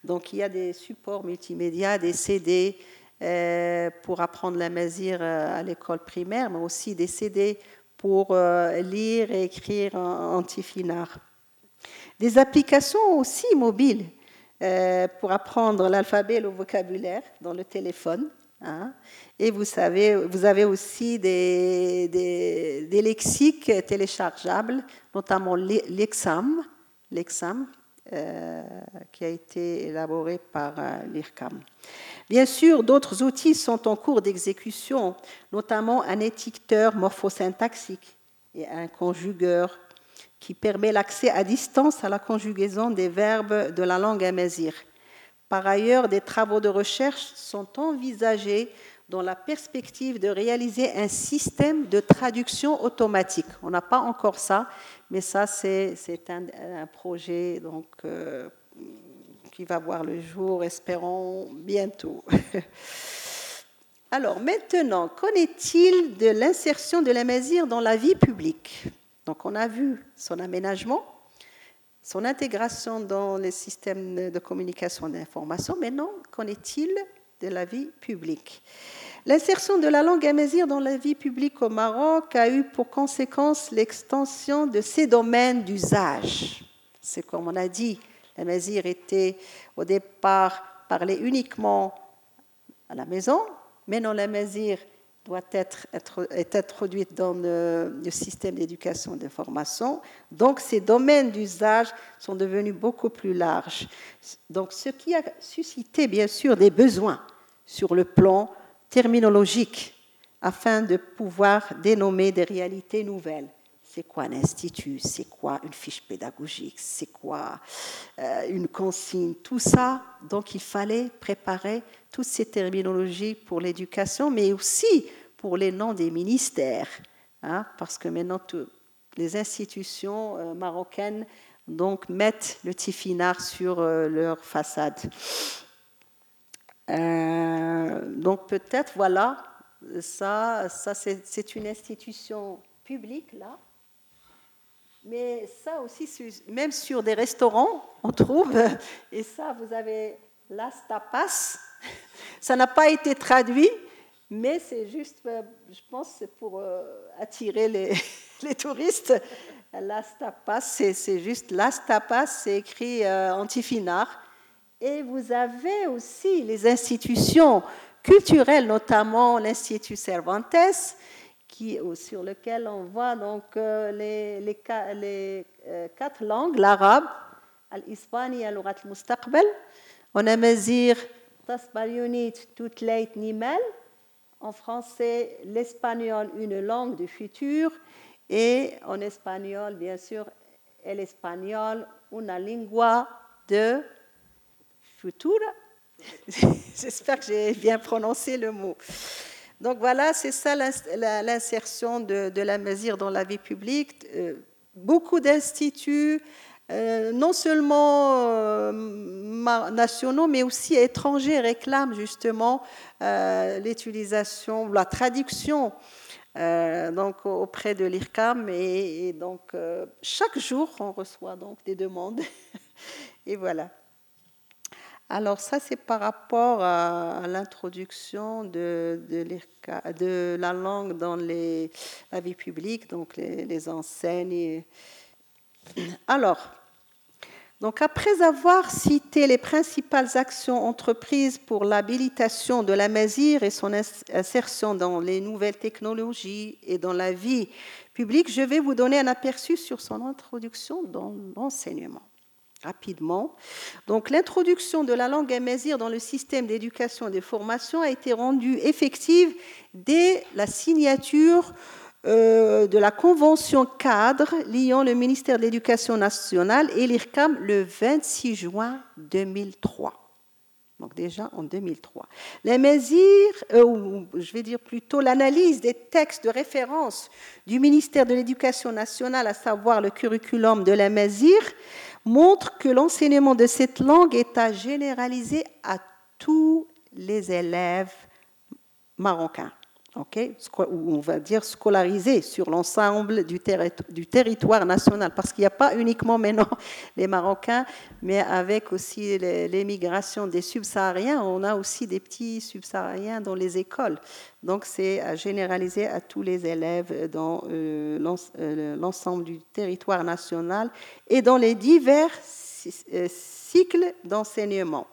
Donc il y a des supports multimédia, des CD euh, pour apprendre la mazir à l'école primaire, mais aussi des CD pour lire et écrire en, en. Des applications aussi mobiles pour apprendre l'alphabet et le vocabulaire dans le téléphone. Hein. Et vous, savez, vous avez aussi des, lexiques téléchargeables, notamment l'Exam, l'Exam euh, qui a été élaboré par euh, l'IRCAM. Bien sûr, d'autres outils sont en cours d'exécution, notamment un étiqueteur morphosyntaxique et un conjugueur qui permet l'accès à distance à la conjugaison des verbes de la langue amazigh. Par ailleurs, des travaux de recherche sont envisagés dans la perspective de réaliser un système de traduction automatique. On n'a pas encore ça, mais ça, c'est un, projet euh, qui va voir le jour, espérons, bientôt. Alors maintenant, qu'en est-il de l'insertion de la Mazir dans la vie publique? Donc on a vu son aménagement, son intégration dans les systèmes de communication d'information. Maintenant, qu'en est-il de la vie publique? L'insertion de la langue amazigh dans la vie publique au Maroc a eu pour conséquence l'extension de ses domaines d'usage. C'est comme on a dit, l'amazigh était au départ parlé uniquement à la maison, mais non, l'amazigh doit être, introduite dans le, le système d'éducation et de formation. Donc, ces domaines d'usage sont devenus beaucoup plus larges. Donc, ce qui a suscité, bien sûr, des besoins sur le plan terminologique afin de pouvoir dénommer des réalités nouvelles. C'est quoi un institut? C'est quoi une fiche pédagogique? C'est quoi euh, une consigne? Tout ça, donc il fallait préparer toutes ces terminologies pour l'éducation, mais aussi pour les noms des ministères, hein, parce que maintenant les institutions euh, marocaines donc mettent le tifinagh sur euh, leur façade. Euh, donc peut-être, voilà, ça, ça c'est une institution publique là. Mais ça aussi, même sur des restaurants, on trouve, et ça, vous avez las tapas. Ça n'a pas été traduit, mais c'est juste, euh, je pense, c'est pour attirer les, les touristes. Las tapas, c'est juste las tapas, c'est écrit euh, antifinard. Et vous avez aussi les institutions culturelles, notamment l'Institut Cervantes, qui, sur lequel on voit donc euh, les, les, les euh, quatre langues, l'arabe, al-Ispani, al-Urat al-Mustaqbal, on a en français, l'espagnol, une langue du futur, et en espagnol, bien sûr, el espagnol, una lingua de futura. J'espère que j'ai bien prononcé le mot. Donc voilà, c'est ça l'insertion de, la mesure dans la vie publique. Euh, beaucoup d'instituts, euh, non seulement euh, nationaux, mais aussi étrangers réclament justement l'utilisation, la traduction euh, donc auprès de l'IRCAM. Et, donc, euh, chaque jour, on reçoit donc des demandes. et voilà. Alors ça, c'est par rapport à, l'introduction de, la langue dans la vie publique, donc les enseignes. Alors, donc, après avoir cité les principales actions entreprises pour l'habilitation de la Mazir et son insertion dans les nouvelles technologies et dans la vie publique, je vais vous donner un aperçu sur son introduction dans l'enseignement. Rapidement. Donc, l'introduction de la langue amazir dans le système d'éducation et de formation a été rendue effective dès la signature euh, de la convention cadre liant le ministère de l'Éducation nationale et l'IRCAM le 26 juin 2003. Donc déjà en 2003. Les mesures, euh, je vais dire plutôt l'analyse des textes de référence du ministère de l'Éducation nationale, à savoir le curriculum de la mesure, montre que l'enseignement de cette langue est à généraliser à tous les élèves marocains on va dire scolarisé sur l'ensemble du, du, territoire national, parce qu'il n'y a pas uniquement maintenant les Marocains, mais avec aussi l'émigration des subsahariens, on a aussi des petits subsahariens dans les écoles. Donc c'est à généraliser à tous les élèves dans euh, euh, l'ensemble du territoire national et dans les divers euh, cycles d'enseignement.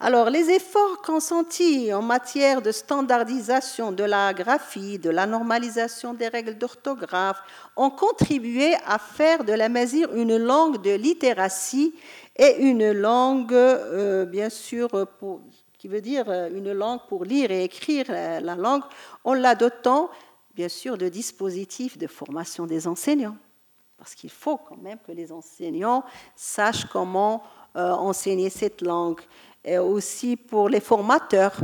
Alors, les efforts consentis en matière de standardisation de la graphie, de la normalisation des règles d'orthographe, ont contribué à faire de la Mazir une langue de littératie et une langue, euh, bien sûr, qui veut dire euh, une langue pour lire et écrire la langue, en la dotant, bien sûr, de dispositifs de formation des enseignants. Parce qu'il faut quand même que les enseignants sachent comment euh, enseigner cette langue et aussi pour les formateurs,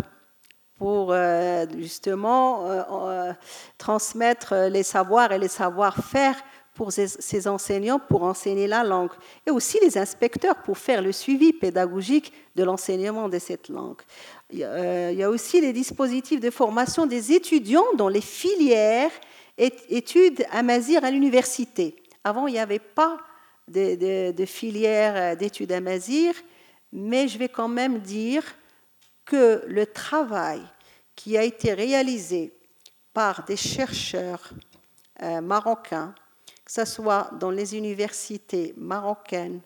pour euh, justement euh, euh, transmettre les savoirs et les savoir-faire pour ces, enseignants pour enseigner la langue, et aussi les inspecteurs pour faire le suivi pédagogique de l'enseignement de cette langue. Il y a aussi les dispositifs de formation des étudiants dans les filières études amazir à l'université. Avant, il n'y avait pas de, de filière d'études amazir, mais je vais quand même dire que le travail qui a été réalisé par des chercheurs euh, marocains, que ce soit dans les universités marocaines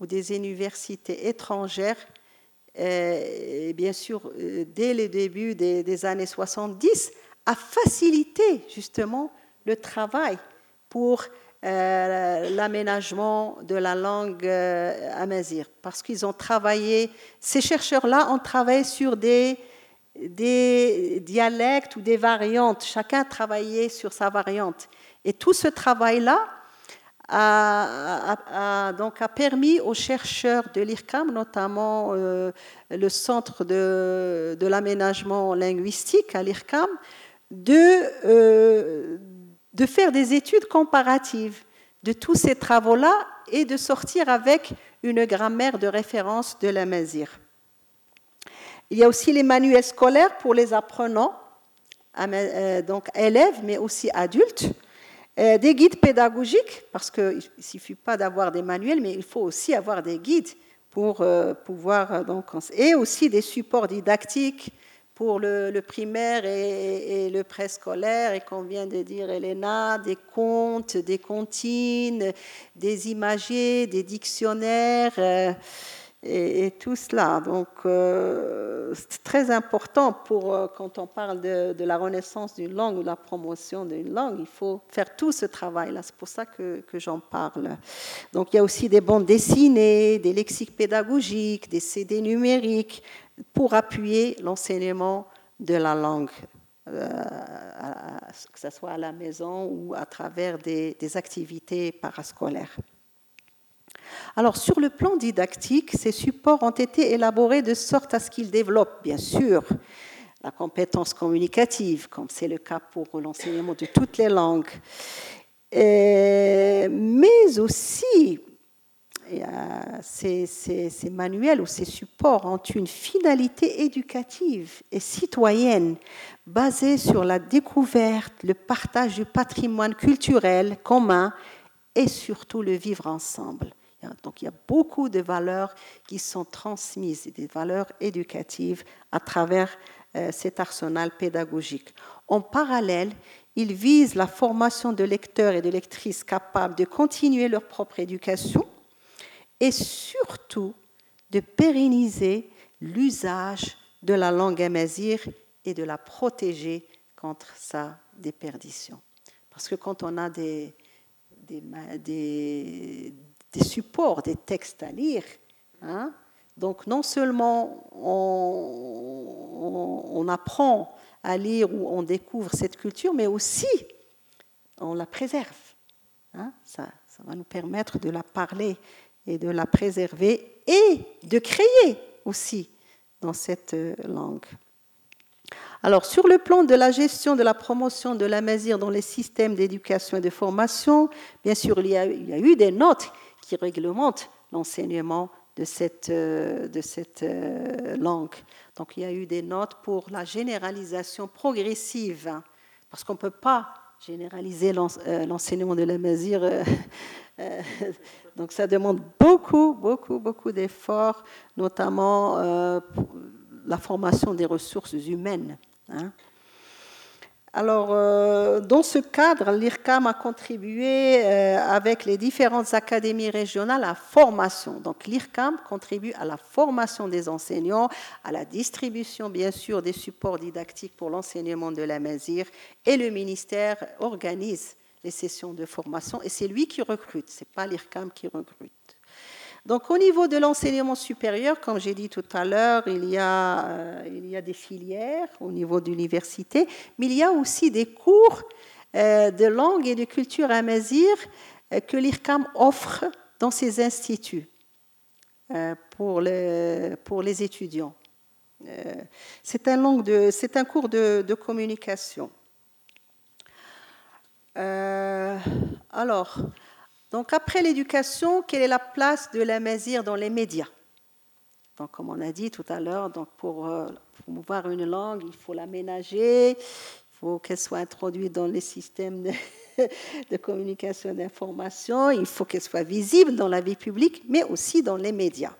ou des universités étrangères, euh, bien sûr euh, dès le début des, des années 70, a facilité justement le travail pour euh, l'aménagement de la langue euh, parce qu'ils ont travaillé, ces chercheurs-là ont travaillé sur des, dialectes ou des variantes, chacun a travaillé sur sa variante. Et tout ce travail-là a, donc a permis aux chercheurs de l'IRCAM, notamment euh, le Centre de, de l'aménagement linguistique à l'IRCAM, de, de faire des études comparatives de tous ces travaux-là et de sortir avec une grammaire de référence de la mazir. Il y a aussi les manuels scolaires pour les apprenants, euh, donc élèves, mais aussi adultes. Euh, des guides pédagogiques, parce qu'il ne suffit pas d'avoir des manuels, mais il faut aussi avoir des guides pour euh, pouvoir. Donc, et aussi des supports didactiques pour le, primaire et, le préscolaire, et qu'on vient de dire, Elena, des contes, des comptines, des imagiers, des dictionnaires. Euh, et, tout cela. Donc, euh, c'est très important pour, euh, quand on parle de, la renaissance d'une langue ou de la promotion d'une langue, il faut faire tout ce travail-là. C'est pour ça que j'en parle. Donc, il y a aussi des bandes dessinées, des lexiques pédagogiques, des CD numériques pour appuyer l'enseignement de la langue. Euh, que ce soit à la maison ou à travers des, des activités parascolaires. Alors, sur le plan didactique, ces supports ont été élaborés de sorte à ce qu'ils développent, bien sûr, la compétence communicative, comme c'est le cas pour l'enseignement de toutes les langues, mais aussi ces, ces, manuels ou ces supports ont une finalité éducative et citoyenne basée sur la découverte, le partage du patrimoine culturel commun et surtout le vivre ensemble. Donc il y a beaucoup de valeurs qui sont transmises, des valeurs éducatives à travers euh, cet arsenal pédagogique. En parallèle, il vise la formation de lecteurs et de lectrices capables de continuer leur propre éducation et surtout de pérenniser l'usage de la langue amazigh et de la protéger contre sa déperdition. Parce que quand on a des, supports, des textes à lire. Hein. Donc non seulement on, apprend à lire ou on découvre cette culture, mais aussi on la préserve. Hein. Ça va nous permettre de la parler et de la préserver et de créer aussi dans cette euh, langue. Alors, sur le plan de la gestion de la promotion de la dans les systèmes d'éducation et de formation, bien sûr, il y a, eu des notes qui réglemente l'enseignement de cette, euh, de cette euh, langue. Donc il y a eu des notes pour la généralisation progressive, hein, parce qu'on ne peut pas généraliser l'enseignement de la. donc ça demande beaucoup, beaucoup, beaucoup d'efforts, notamment la formation des ressources humaines. Hein. Alors, euh, dans ce cadre, l'IRCAM a contribué euh, avec les différentes académies régionales à la formation. Donc, l'IRCAM contribue à la formation des enseignants, à la distribution, bien sûr, des supports didactiques pour l'enseignement de la mesure, et le ministère organise les sessions de formation, et c'est lui qui recrute, ce n'est pas l'IRCAM qui recrute. Donc au niveau de l'enseignement supérieur, comme j'ai dit tout à l'heure, il, y a, euh, il y a des filières au niveau d'université, mais il y a aussi des cours euh, de langue et de culture amazigh euh, que l'IRCAM offre dans ses instituts pour, les, pour les étudiants. C'est un, un, cours de, de communication. Alors, donc après l'éducation, quelle est la place de la mesure dans les médias? Donc, comme on a dit tout à l'heure, donc pour euh, promouvoir une langue, il faut l'aménager, il faut qu'elle soit introduite dans les systèmes de, de communication d'information, il faut qu'elle soit visible dans la vie publique, mais aussi dans les médias.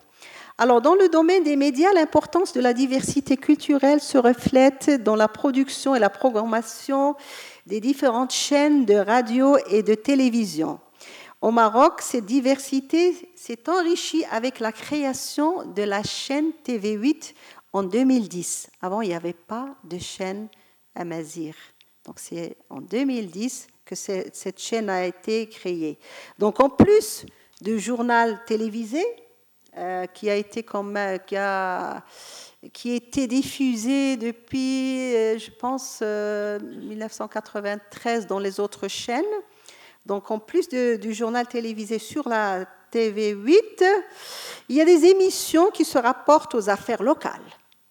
Alors, dans le domaine des médias, l'importance de la diversité culturelle se reflète dans la production et la programmation des différentes chaînes de radio et de télévision. Au Maroc, cette diversité s'est enrichie avec la création de la chaîne TV8 en 2010. Avant, il n'y avait pas de chaîne Amazir. Donc c'est en 2010 que cette chaîne a été créée. Donc en plus du journal télévisé euh, qui a été comme qui a qui a été diffusé depuis, euh, je pense, 1993 euh, dans les autres chaînes. Donc en plus du journal télévisé sur la TV8, il y a des émissions qui se rapportent aux affaires locales.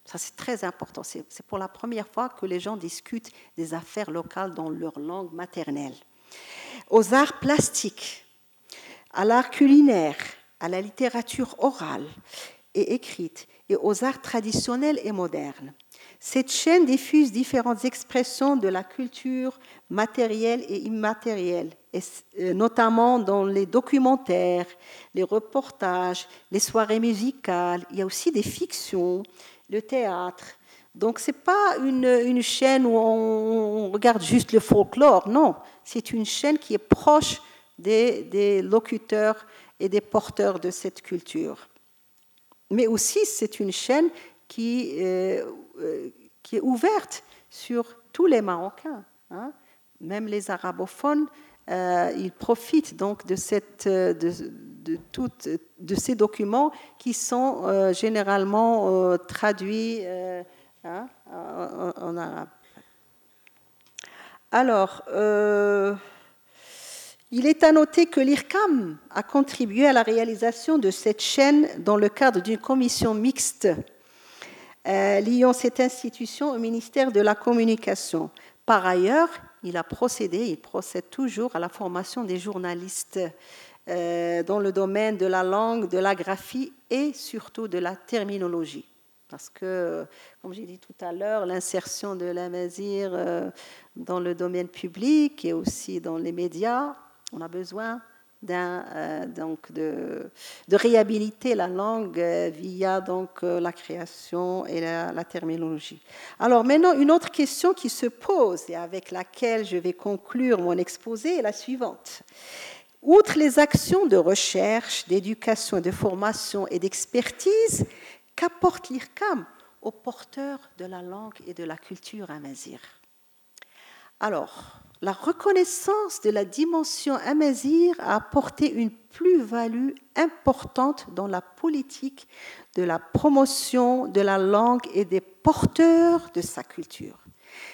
Ça, c'est très important. C'est pour la première fois que les gens discutent des affaires locales dans leur langue maternelle. Aux arts plastiques, à l'art culinaire, à la littérature orale et écrite et aux arts traditionnels et modernes. Cette chaîne diffuse différentes expressions de la culture matérielle et immatérielle, euh, notamment dans les documentaires, les reportages, les soirées musicales. Il y a aussi des fictions, le théâtre. Donc ce n'est pas une, chaîne où on regarde juste le folklore, non. C'est une chaîne qui est proche des locuteurs et des porteurs de cette culture. Mais aussi, c'est une chaîne qui, euh, euh, qui est ouverte sur tous les Marocains. Hein. Même les arabophones, euh, ils profitent donc de, cette, de, de, de ces documents qui sont généralement traduits hein, en, en, arabe. Alors, il est à noter que l'IRCAM a contribué à la réalisation de cette chaîne dans le cadre d'une commission mixte euh, liant cette institution au ministère de la Communication. Par ailleurs, il a procédé, il procède toujours à la formation des journalistes euh, dans le domaine de la langue, de la graphie et surtout de la terminologie. Parce que, comme j'ai dit tout à l'heure, l'insertion de la euh, dans le domaine public et aussi dans les médias on a besoin euh, donc de, réhabiliter la langue euh, via donc, euh, la création et la, terminologie. Alors maintenant, une autre question qui se pose et avec laquelle je vais conclure mon exposé est la suivante. Outre les actions de recherche, d'éducation, de formation et d'expertise, qu'apporte l'IRCAM aux porteurs de la langue et de la culture amazir Alors, la reconnaissance de la dimension amazir a apporté une plus-value importante dans la politique de la promotion de la langue et des porteurs de sa culture.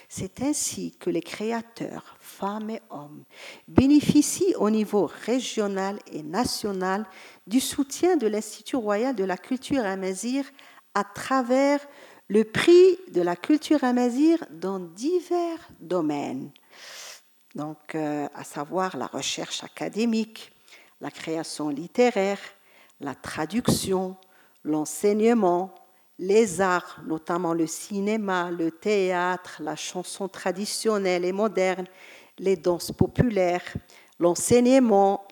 C'est ainsi que les créateurs, femmes et hommes, bénéficient au niveau régional et national du soutien de l'Institut royal de la culture amazir à travers le prix de la culture amazir dans divers domaines donc, euh, à savoir la recherche académique, la création littéraire, la traduction, l'enseignement, les arts, notamment le cinéma, le théâtre, la chanson traditionnelle et moderne, les danses populaires, l'enseignement,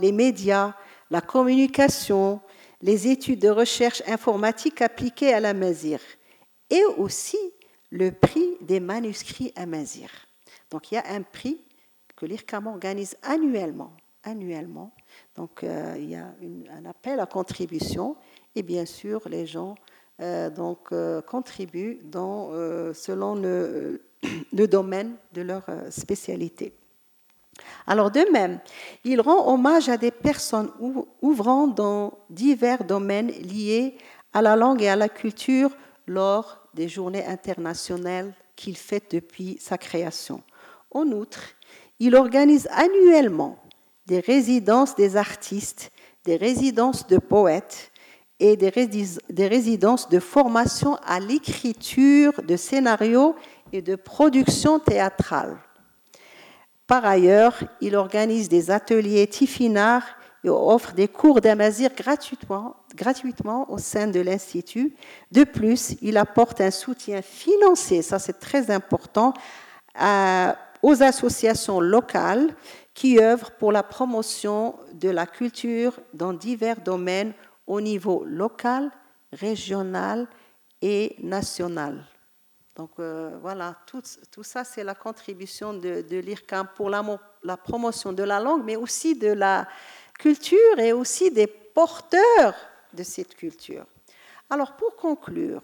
les médias, la communication, les études de recherche informatique appliquées à la Mazir et aussi le prix des manuscrits à Mazir. Donc il y a un prix que l'IRCAM organise annuellement. annuellement. Donc euh, il y a un appel à contribution et bien sûr les gens euh, donc, euh, contribuent selon le, le, domaine de leur spécialité. Alors de même, il rend hommage à des personnes ouvrant dans divers domaines liés à la langue et à la culture lors des journées internationales qu'il fait depuis sa création. En outre, il organise annuellement des résidences des artistes, des résidences de poètes et des, résidences de formation à l'écriture de scénarios et de production théâtrale. Par ailleurs, il organise des ateliers Tifinard et offre des cours d'amazir gratuitement, au sein de l'Institut. De plus, il apporte un soutien financier, ça c'est très important, aux associations locales qui œuvrent pour la promotion de la culture dans divers domaines au niveau local, régional et national. Donc euh, voilà, tout, ça, c'est la contribution de, l'IRCAM pour la, la, promotion de la langue, mais aussi de la culture et aussi des porteurs de cette culture. Alors pour conclure,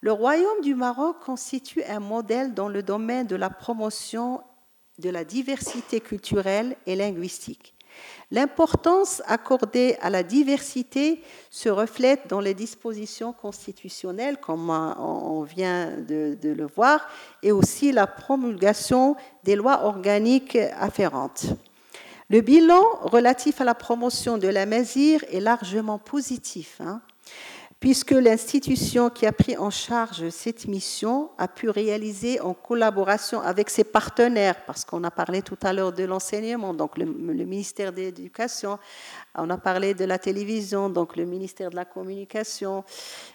le Royaume du Maroc constitue un modèle dans le domaine de la promotion de la diversité culturelle et linguistique. L'importance accordée à la diversité se reflète dans les dispositions constitutionnelles, comme on vient de, le voir, et aussi la promulgation des lois organiques afférentes. Le bilan relatif à la promotion de la mesure est largement positif. Hein. Puisque l'institution qui a pris en charge cette mission a pu réaliser en collaboration avec ses partenaires, parce qu'on a parlé tout à l'heure de l'enseignement, donc le, ministère de l'Éducation, on a parlé de la télévision, donc le ministère de la Communication,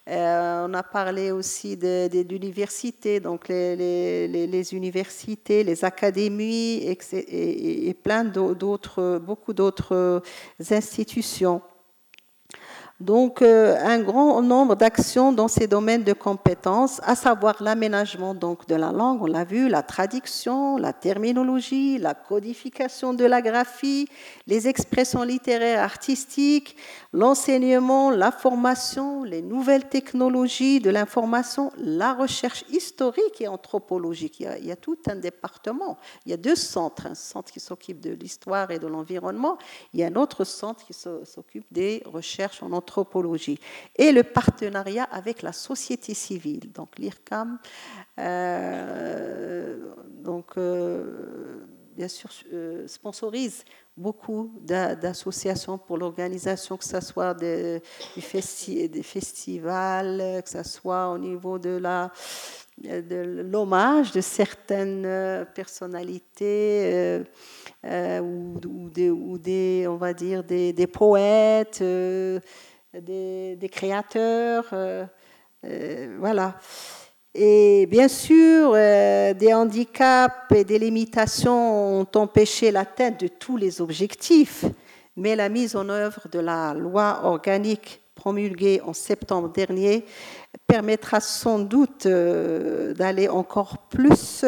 euh, on a parlé aussi de, l'université, donc les, universités, les académies et plein d'autres, beaucoup d'autres institutions. Donc, euh, un grand nombre d'actions dans ces domaines de compétences, à savoir l'aménagement donc de la langue, on l'a vu, la traduction, la terminologie, la codification de la graphie, les expressions littéraires artistiques, l'enseignement, la formation, les nouvelles technologies de l'information, la recherche historique et anthropologique. Il y, a, tout un département. Il y a deux centres, un centre qui s'occupe de l'histoire et de l'environnement, il y a un autre centre qui s'occupe des recherches en anthropologie. Et le partenariat avec la société civile, donc l'IRCAM, euh, donc, euh, bien sûr, euh, sponsorise beaucoup d'associations pour l'organisation, que ce soit des, festivals, que ce soit au niveau de la de l'hommage de certaines personnalités ou, des, on va dire des, poètes, des, créateurs, euh, voilà. Et bien sûr, euh, des handicaps et des limitations ont empêché l'atteinte de tous les objectifs, mais la mise en œuvre de la loi organique promulguée en septembre dernier permettra sans doute euh, d'aller encore plus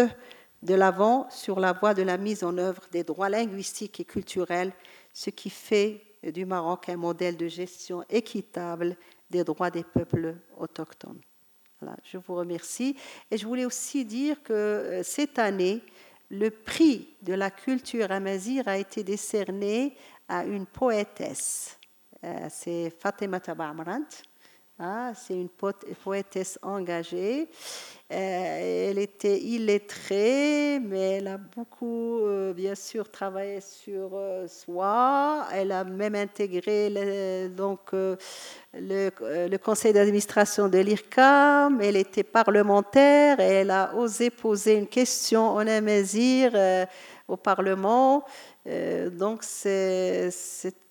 de l'avant sur la voie de la mise en œuvre des droits linguistiques et culturels, ce qui fait du Maroc un modèle de gestion équitable des droits des peuples autochtones je vous remercie. Et je voulais aussi dire que euh, cette année, le prix de la culture amazir a été décerné à une poétesse. Euh, c'est Fatima Tabamrant. Ah, c'est une poétesse engagée. Euh, elle était illettrée, mais elle a beaucoup, euh, bien sûr, travaillé sur euh, soi. Elle a même intégré le, donc, le, conseil d'administration de l'IRCAM. Elle était parlementaire et elle a osé poser une question en Amazir au Parlement. donc, c'est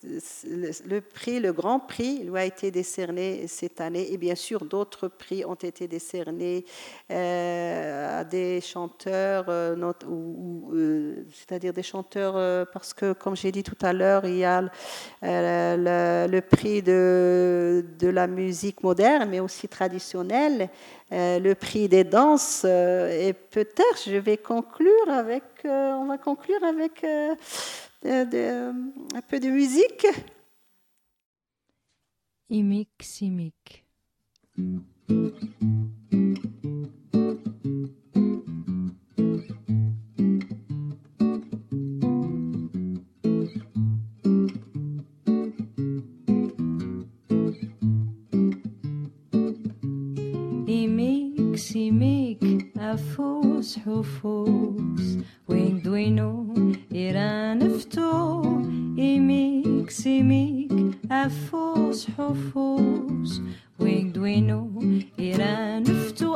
le prix, le grand prix, lui a été décerné cette année. Et bien sûr, d'autres prix ont été décernés euh, à des chanteurs, euh, euh, c'est-à-dire des chanteurs, parce que, comme j'ai dit tout à l'heure, il y a le, prix de, de, la musique moderne, mais aussi traditionnelle, le prix des danses. et peut-être, je vais conclure avec, on va conclure avec de, un peu de musique. Imik simik. Imik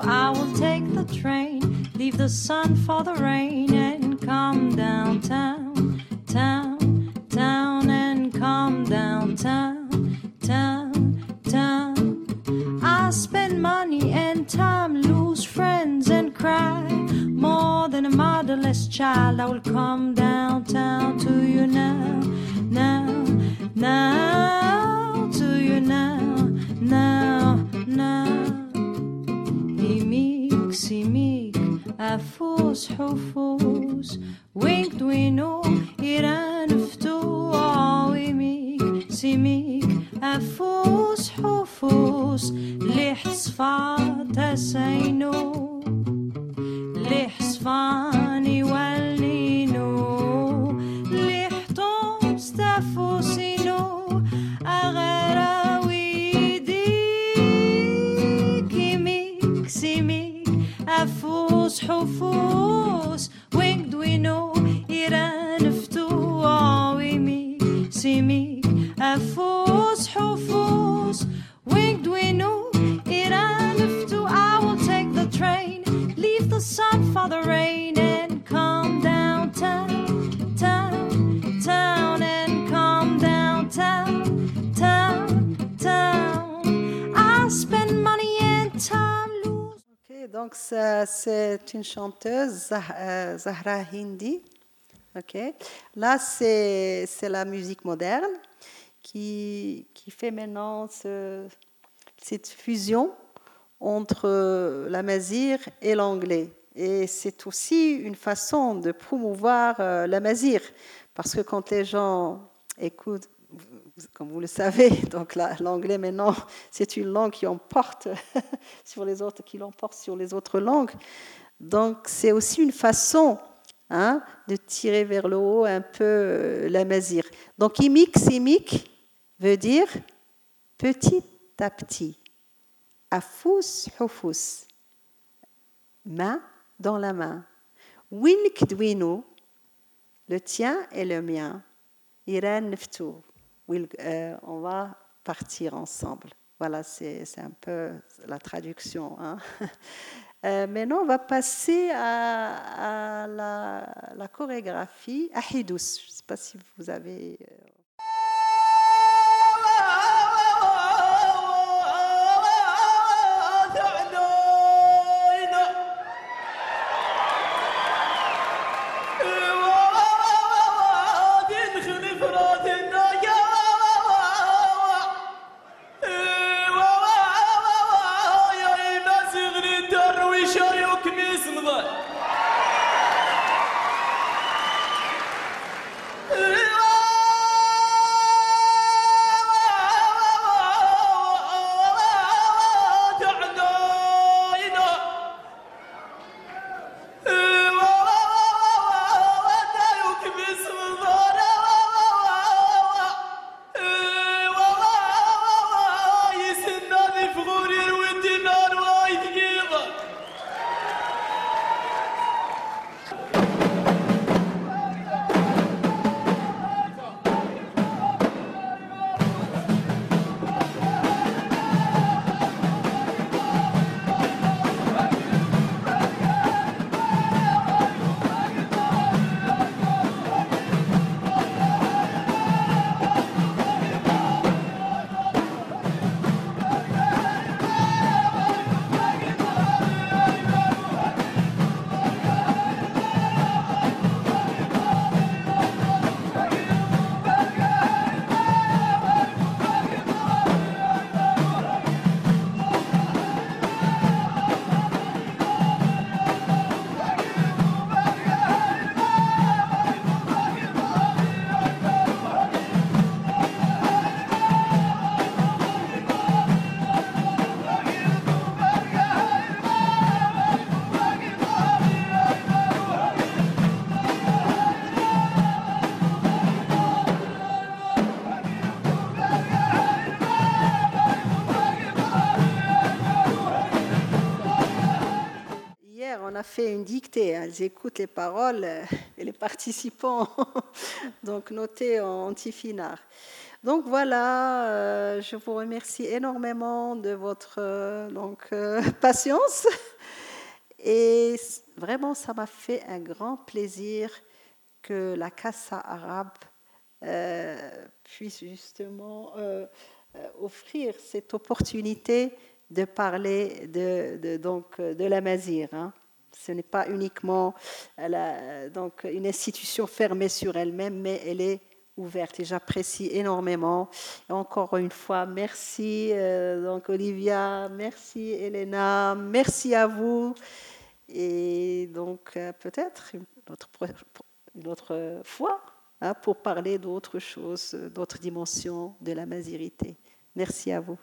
I will take the train, leave the sun for the rain, and come downtown, town, town, and come downtown, town, town. I spend money and time motherless child, I will come downtown to you now, now, now, to you now, now, now. Imik, simik, afus, hufus, winked, we know, iran, ftu, oh, imik, simik, afus, hufus, lihs, fat, asainu. اللي حصفان يولينو اللي حطوم ستافوسينو أغراوي ديك يميك سيميك أفوس حفوس ويقدوينو إيران فتوع ويميك سيميك أفوس for the rain and come town, town, and come town. Ok, donc c'est une chanteuse, euh, Zahra Hindi. Ok, là c'est la musique moderne qui, qui fait maintenant ce- cette fusion entre euh, la mazir et l'anglais. Et c'est aussi une façon de promouvoir euh, la mazir, parce que quand les gens écoutent, comme vous le savez, donc la- l'anglais maintenant, c'est une langue qui emporte sur les autres, qui l'emporte sur les autres langues. Donc c'est aussi une façon hein, de tirer vers le haut un peu euh, la mazir. Donc imik, simik veut dire petit à petit. Afous, hufous. Main dans la main. Wink dwino, le tien et le mien. Wil- euh, on va partir ensemble. Voilà, c'est un peu la traduction. hein. Euh, maintenant, on va passer à, la, la chorégraphie à Hidous. Je ne sais pas si vous avez. Fait une dictée. hein. J'écoute les paroles euh, et les participants, donc notés en antifinard. Donc voilà, euh, je vous remercie énormément de votre euh, donc, patience. Et vraiment, ça m'a fait un grand plaisir que la Casa arabe puisse justement offrir cette opportunité de parler de, donc, de la Mazir. hein. Ce n'est pas uniquement euh, donc, une institution fermée sur elle-même, mais elle est ouverte et j'apprécie énormément. Encore une fois, merci euh, donc Olivia, merci Elena, merci à vous. Et donc euh, peut-être une autre, fois hein, pour parler d'autres choses, d'autres dimensions de la masirité. Merci à vous.